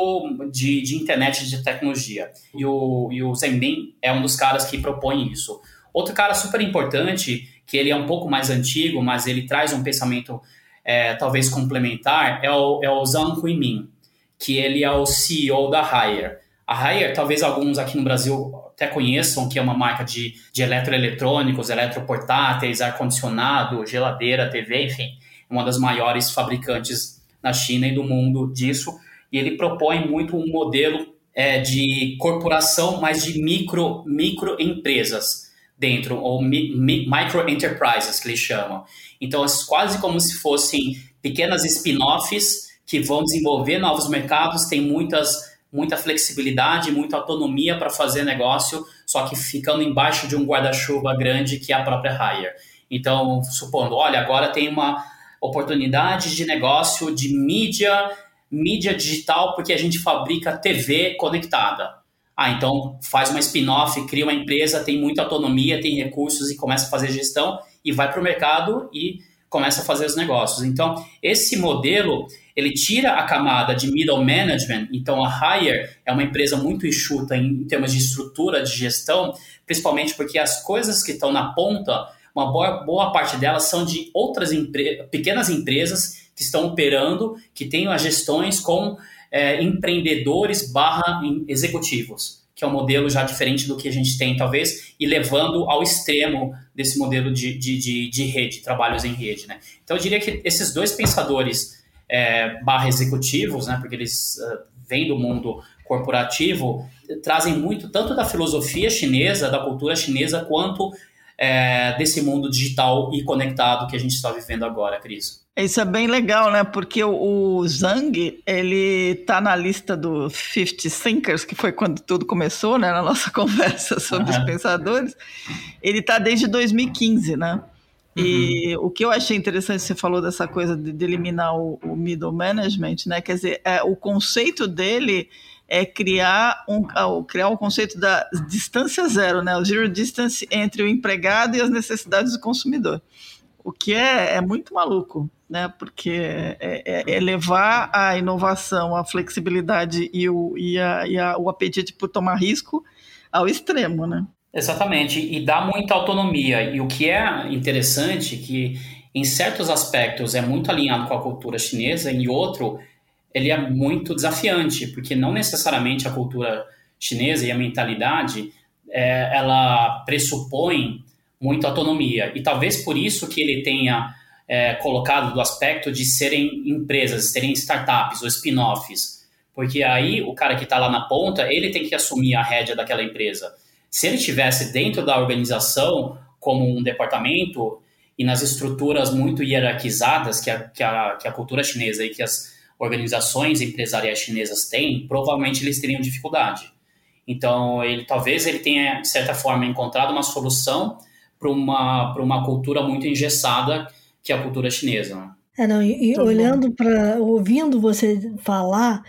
de, de internet de tecnologia. E o, e o Zenbin é um dos caras que propõe isso. Outro cara super importante, que ele é um pouco mais antigo, mas ele traz um pensamento é, talvez complementar, é o, é o Zhang Huimin, que ele é o CEO da Haier. A Haier, talvez alguns aqui no Brasil até conheçam, que é uma marca de, de eletroeletrônicos, eletroportáteis, ar-condicionado, geladeira, TV, enfim, uma das maiores fabricantes na China e do mundo disso. E ele propõe muito um modelo é, de corporação, mas de micro, microempresas dentro, ou mi, mi, micro enterprises, que eles chamam. Então, é quase como se fossem pequenas spin-offs que vão desenvolver novos mercados, tem muitas muita flexibilidade, muita autonomia para fazer negócio, só que ficando embaixo de um guarda-chuva grande que é a própria Hire. Então, supondo, olha, agora tem uma oportunidade de negócio de mídia, mídia digital, porque a gente fabrica TV conectada. Ah, então faz uma spin-off, cria uma empresa, tem muita autonomia, tem recursos e começa a fazer gestão e vai para o mercado e começa a fazer os negócios. Então, esse modelo, ele tira a camada de middle management, então a Hire é uma empresa muito enxuta em termos de estrutura de gestão, principalmente porque as coisas que estão na ponta, uma boa, boa parte delas são de outras empre pequenas empresas que estão operando, que têm as gestões com é, empreendedores barra executivos que é um modelo já diferente do que a gente tem, talvez, e levando ao extremo desse modelo de, de, de, de rede, trabalhos em rede. Né? Então, eu diria que esses dois pensadores é, barra executivos, né, porque eles uh, vêm do mundo corporativo, trazem muito tanto da filosofia chinesa, da cultura chinesa, quanto é, desse mundo digital e conectado que a gente está vivendo agora, Cris. Isso é bem legal, né? Porque o, Zhang, ele tá na lista do 50 Thinkers, que foi quando tudo começou, né? Na nossa *laughs* conversa sobre uhum. os pensadores. Ele tá desde 2015, né? E uhum. o que eu achei interessante, você falou dessa coisa de, de eliminar o, o, middle management, né? Quer dizer, é, o conceito dele é criar um, criar o conceito da distância zero, né? O zero distance entre o empregado e as necessidades do consumidor. O que é, é muito maluco, né? Porque é, é, é, levar a inovação, a flexibilidade e o, e a, e a, o apetite por tomar risco ao extremo, né? Exatamente, e dá muita autonomia. E o que é interessante que em certos aspectos é muito alinhado com a cultura chinesa, em outro ele é muito desafiante, porque não necessariamente a cultura chinesa e a mentalidade é, ela pressupõe muita autonomia. E talvez por isso que ele tenha é, colocado do aspecto de serem empresas, serem startups ou spin-offs. Porque aí o cara que está lá na ponta, ele tem que assumir a rédea daquela empresa. Se ele tivesse dentro da organização como um departamento e nas estruturas muito hierarquizadas que a, que a, que a cultura chinesa e que as organizações empresariais chinesas têm, provavelmente eles teriam dificuldade. Então, ele talvez ele tenha, de certa forma, encontrado uma solução para uma, uma cultura muito engessada que é a cultura chinesa. Né? É, não, e, e olhando para, ouvindo você falar,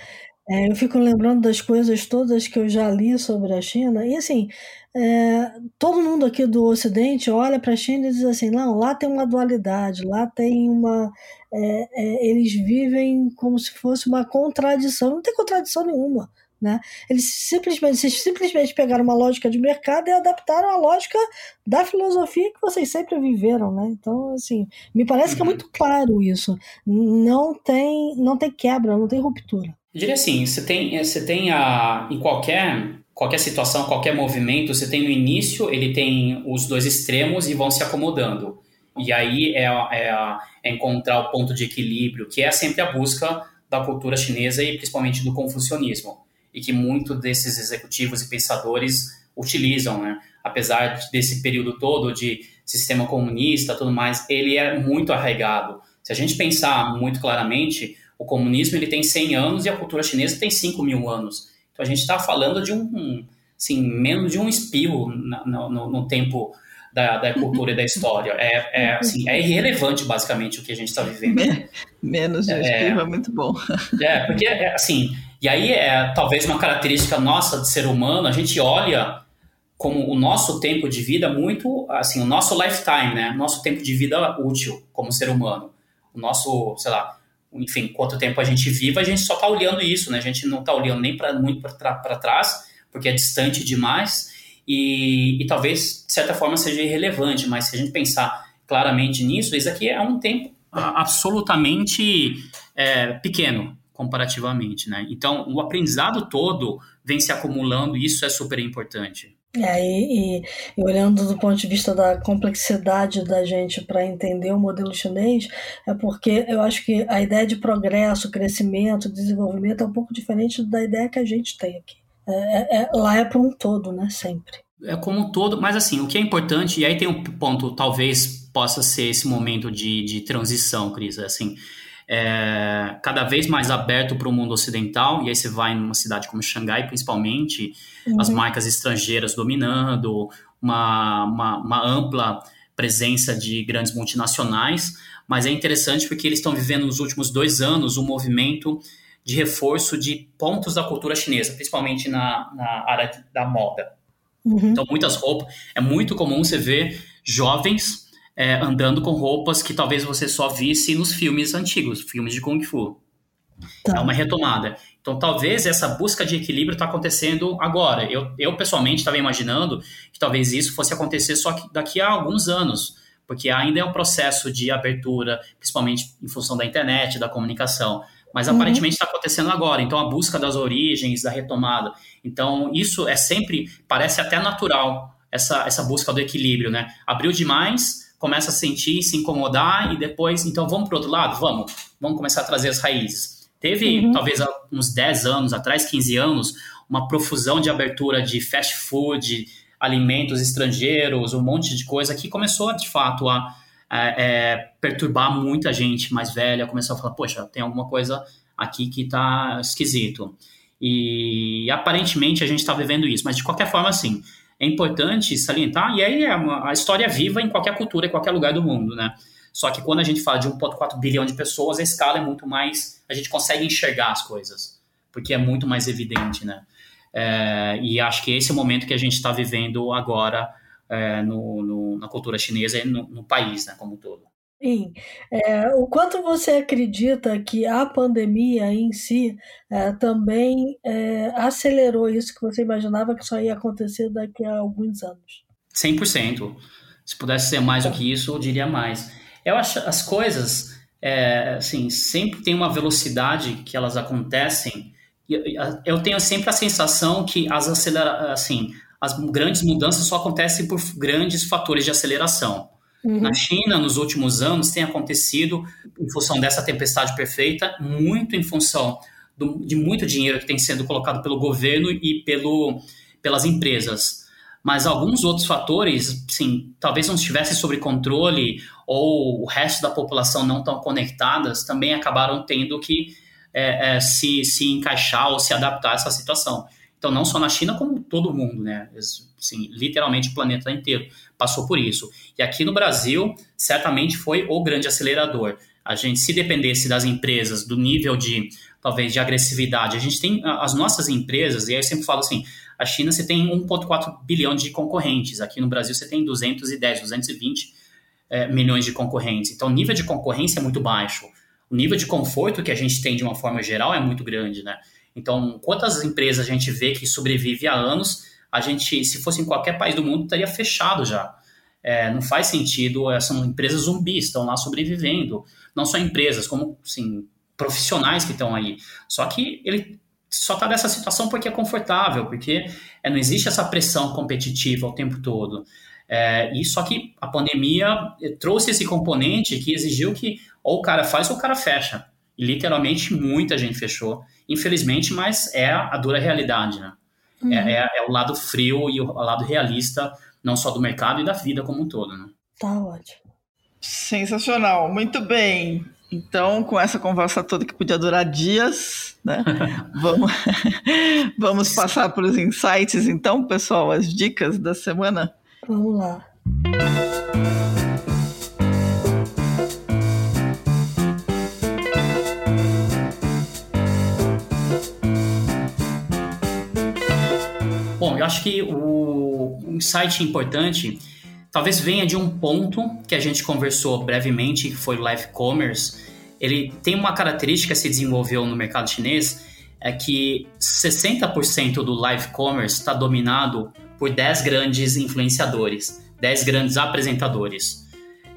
é, eu fico lembrando das coisas todas que eu já li sobre a China, e assim, é, todo mundo aqui do Ocidente olha para a China e diz assim: não, lá tem uma dualidade, lá tem uma. É, é, eles vivem como se fosse uma contradição. Não tem contradição nenhuma. Né? Eles simplesmente, eles simplesmente pegaram uma lógica de mercado e adaptaram a lógica da filosofia que vocês sempre viveram. Né? Então, assim, me parece que é uhum. muito claro isso. Não tem, não tem quebra, não tem ruptura. Eu diria assim: você tem, você tem a, em qualquer qualquer situação, qualquer movimento, você tem no início, ele tem os dois extremos e vão se acomodando. E aí é, é, é, encontrar o ponto de equilíbrio, que é sempre a busca da cultura chinesa e principalmente do confucionismo. E que muitos desses executivos e pensadores utilizam, né? Apesar desse período todo de sistema comunista tudo mais, ele é muito arraigado. Se a gente pensar muito claramente, o comunismo ele tem 100 anos e a cultura chinesa tem 5 mil anos. Então a gente está falando de um, assim, menos de um espirro no, no, no tempo da, da, cultura e da história. É, é, assim, é irrelevante, basicamente, o que a gente está vivendo. Menos de é, é muito bom. *laughs* É, porque, é, assim, e aí é talvez uma característica nossa de ser humano, a gente olha como o nosso tempo de vida muito, assim, o nosso lifetime, né? Nosso tempo de vida útil como ser humano. O nosso, sei lá, enfim, quanto tempo a gente vive, a gente só está olhando isso, né? A gente não está olhando nem para muito para trás, porque é distante demais e, e, talvez, de certa forma, seja irrelevante, mas se a gente pensar claramente nisso, isso aqui é um tempo absolutamente é, pequeno comparativamente, né? Então, o aprendizado todo vem se acumulando e isso é super importante. É, e, e, olhando do ponto de vista da complexidade da gente para entender o modelo chinês, é porque eu acho que a ideia de progresso, crescimento, desenvolvimento é um pouco diferente da ideia que a gente tem aqui. É, é, lá é para um todo, né? Sempre. É como um todo, mas assim, o que é importante, e aí tem um ponto, talvez possa ser esse momento de, de transição, Cris, assim, é, cada vez mais aberto para o mundo ocidental, e aí você vai numa cidade como Xangai, principalmente, uhum. as marcas estrangeiras dominando, uma, uma, uma, ampla presença de grandes multinacionais, mas é interessante porque eles estão vivendo nos últimos dois anos um movimento de reforço de pontos da cultura chinesa, principalmente na, na área da moda. Uhum. Então, muitas roupas, é muito comum você ver jovens é, andando com roupas que talvez você só visse nos filmes antigos, filmes de Kung Fu. Tá. É uma retomada. Então, talvez essa busca de equilíbrio está acontecendo agora. Eu, eu pessoalmente estava imaginando que talvez isso fosse acontecer só daqui a alguns anos, porque ainda é um processo de abertura, principalmente em função da internet, da comunicação. Mas uhum. aparentemente está acontecendo agora. Então, a busca das origens, da retomada. Então, isso é sempre, parece até natural, essa, essa busca do equilíbrio, né? Abriu demais, começa a sentir, se incomodar e depois, então vamos para o outro lado? Vamos, vamos começar a trazer as raízes. Teve, uhum. talvez, uns 10 anos atrás, 15 anos, uma profusão de abertura de fast food, alimentos estrangeiros, um monte de coisa que começou, de fato, a é, é, perturbar muita gente mais velha, começou a falar, poxa, tem alguma coisa aqui que está esquisito. E aparentemente a gente está vivendo isso, mas de qualquer forma, assim, é importante salientar, e aí é uma, a história é viva em qualquer cultura, em qualquer lugar do mundo, né? Só que quando a gente fala de 1,4 bilhão de pessoas, a escala é muito mais. A gente consegue enxergar as coisas, porque é muito mais evidente, né? É, e acho que esse é o momento que a gente está vivendo agora é, no, no, na cultura chinesa e no, no país, né, como um todo. Sim. É, o quanto você acredita que a pandemia em si é, também é, acelerou isso que você imaginava que só ia acontecer daqui a alguns anos? 100%. Se pudesse ser mais do que isso, eu diria mais. Eu acho as coisas, é, assim, sempre tem uma velocidade que elas acontecem. Eu tenho sempre a sensação que as acelera, assim, as grandes mudanças só acontecem por grandes fatores de aceleração. Uhum. Na China, nos últimos anos, tem acontecido, em função dessa tempestade perfeita, muito em função do, de muito dinheiro que tem sendo colocado pelo governo e pelo, pelas empresas. mas alguns outros fatores, sim, talvez não estivessem sob controle ou o resto da população não tão conectadas, também acabaram tendo que é, é, se, se encaixar ou se adaptar a essa situação. Então, não só na China, como todo mundo, né? Assim, literalmente o planeta inteiro passou por isso. E aqui no Brasil, certamente foi o grande acelerador. A gente, se dependesse das empresas, do nível de, talvez, de agressividade, a gente tem as nossas empresas, e aí eu sempre falo assim, a China você tem 1,4 bilhão de concorrentes, aqui no Brasil você tem 210, 220 é, milhões de concorrentes. Então, o nível de concorrência é muito baixo. O nível de conforto que a gente tem de uma forma geral é muito grande, né? Então, quantas empresas a gente vê que sobrevive há anos, a gente, se fosse em qualquer país do mundo, estaria fechado já. É, não faz sentido, é, são empresas zumbis, estão lá sobrevivendo. Não só empresas, como assim, profissionais que estão aí. Só que ele só está nessa situação porque é confortável, porque é, não existe essa pressão competitiva o tempo todo. É, e só que a pandemia trouxe esse componente que exigiu que ou o cara faz ou o cara fecha. E literalmente muita gente fechou, infelizmente, mas é a dura realidade, né? Uhum. É, é, é, o lado frio e o lado realista, não só do mercado e da vida como um todo, né? Tá ótimo. Sensacional, muito bem. Então, com essa conversa toda que podia durar dias, né? *laughs* vamos, *laughs* vamos passar para os insights, então, pessoal, as dicas da semana. Vamos lá. Acho que o insight importante talvez venha de um ponto que a gente conversou brevemente, que foi o live commerce. Ele tem uma característica que se desenvolveu no mercado chinês, é que 60% do live commerce está dominado por 10 grandes influenciadores, 10 grandes apresentadores.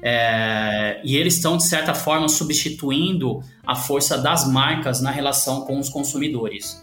É, e eles estão, de certa forma, substituindo a força das marcas na relação com os consumidores.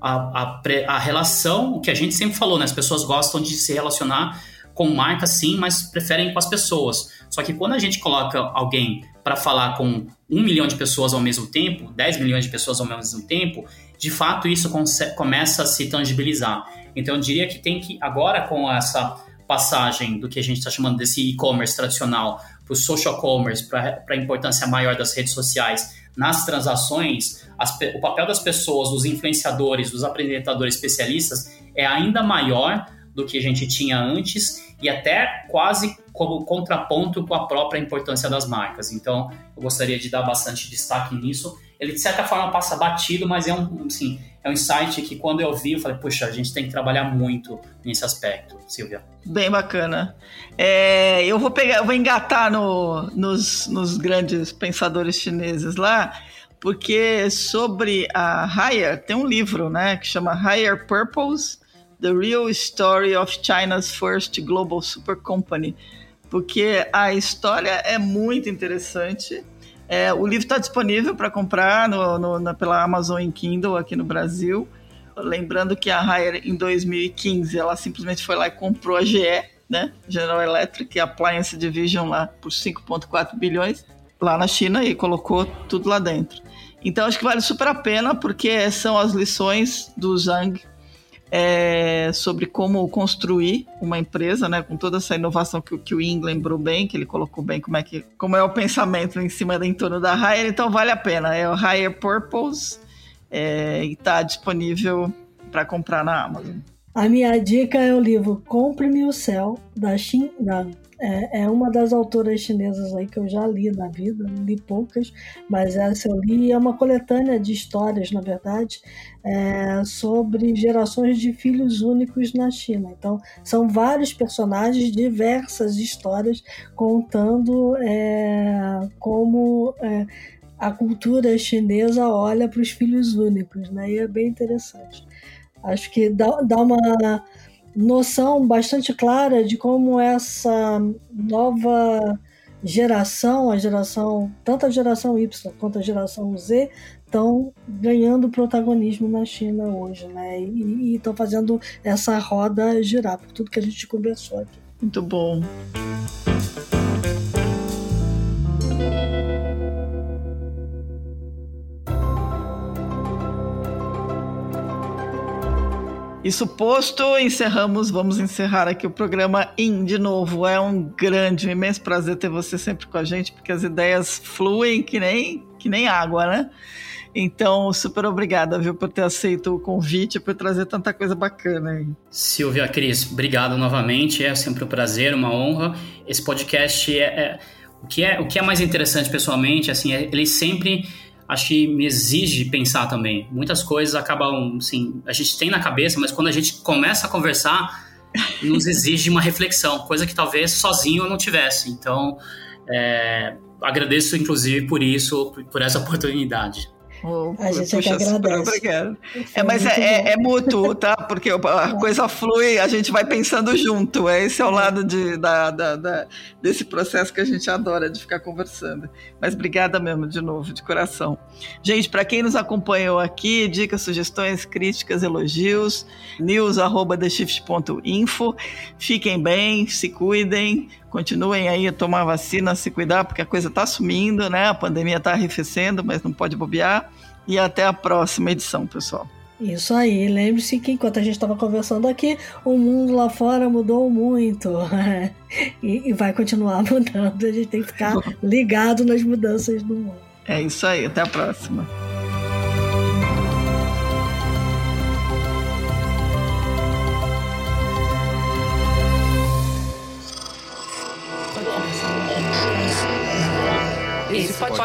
A, a, a relação, o que a gente sempre falou, né? as pessoas gostam de se relacionar com marcas, sim, mas preferem com as pessoas. Só que quando a gente coloca alguém para falar com um milhão de pessoas ao mesmo tempo, 10 milhões de pessoas ao mesmo tempo, de fato isso começa a se tangibilizar. Então eu diria que tem que, agora com essa passagem do que a gente está chamando desse e-commerce tradicional para o social commerce, para a importância maior das redes sociais nas transações, as, o papel das pessoas, dos influenciadores, dos apresentadores especialistas é ainda maior do que a gente tinha antes e até quase como contraponto com a própria importância das marcas. Então, eu gostaria de dar bastante destaque nisso ele de certa forma passa batido, mas é um, assim, é um insight que quando eu vi, eu falei, puxa, a gente tem que trabalhar muito nesse aspecto, Silvia. Bem bacana. É, eu vou pegar, eu vou engatar no, nos, nos grandes pensadores chineses lá, porque sobre a Haier tem um livro, né, que chama Higher Purpose: The Real Story of China's First Global Super Company, porque a história é muito interessante é, o livro está disponível para comprar no, no, na, pela Amazon em Kindle aqui no Brasil. Lembrando que a Haier, em 2015, ela simplesmente foi lá e comprou a GE, né? General Electric Appliance Division lá por 5,4 bilhões lá na China e colocou tudo lá dentro. Então acho que vale super a pena porque são as lições do Zhang é, sobre como construir uma empresa, né, com toda essa inovação que, que o Ing lembrou bem, que ele colocou bem como é, que, como é o pensamento em cima em torno da Hire, então vale a pena. É o Hire Purpose é, e está disponível para comprar na Amazon. A minha dica é o livro Compre-me o Céu, da Xin Dan. É, é, uma das autoras chinesas aí que eu já li na vida, li poucas, mas essa eu li. É uma coletânea de histórias, na verdade, é, sobre gerações de filhos únicos na China. Então, são vários personagens, diversas histórias contando é, como é, a cultura chinesa olha para os filhos únicos, né? E é bem interessante. Acho que dá, dá uma noção bastante clara de como essa nova geração, a geração, tanto a geração Y quanto a geração Z, estão ganhando protagonismo na China hoje, né? E estão fazendo essa roda girar, por tudo que a gente conversou aqui. Muito bom. Isso posto, encerramos, vamos encerrar aqui o programa de novo. É um grande, um imenso prazer ter você sempre com a gente, porque as ideias fluem que nem, que nem água, né? Então, super obrigada, viu, por ter aceito o convite, por trazer tanta coisa bacana aí. Silvia, Cris, obrigado novamente. É sempre um prazer, uma honra. Esse podcast é, é o que é o que é mais interessante pessoalmente, assim, é, ele sempre acho que me exige pensar também. Muitas coisas acabam, assim, a gente tem na cabeça, mas quando a gente começa a conversar, nos *laughs* exige uma reflexão, coisa que talvez sozinho eu não tivesse. Então, é, agradeço inclusive por isso, por essa oportunidade. Oh, a gente puxa, que agradece. É, mas é, é, é, mútuo, tá? Porque a *laughs* coisa flui, a gente vai pensando junto. Esse é o lado de, da, da, da, desse processo que a gente adora de ficar conversando. Mas obrigada mesmo, de novo, de coração. Gente, para quem nos acompanhou aqui, dicas, sugestões, críticas, elogios, news.theshift.info. Fiquem bem, se cuidem, continuem aí a tomar vacina, se cuidar, porque a coisa está sumindo, né? A pandemia está arrefecendo, mas não pode bobear. E até a próxima edição, pessoal. Isso aí, lembre-se que enquanto a gente estava conversando aqui, o mundo lá fora mudou muito *laughs* e, e, vai continuar *laughs* mudando. A gente tem que ficar *laughs* ligado nas mudanças do mundo. É isso aí, até a próxima.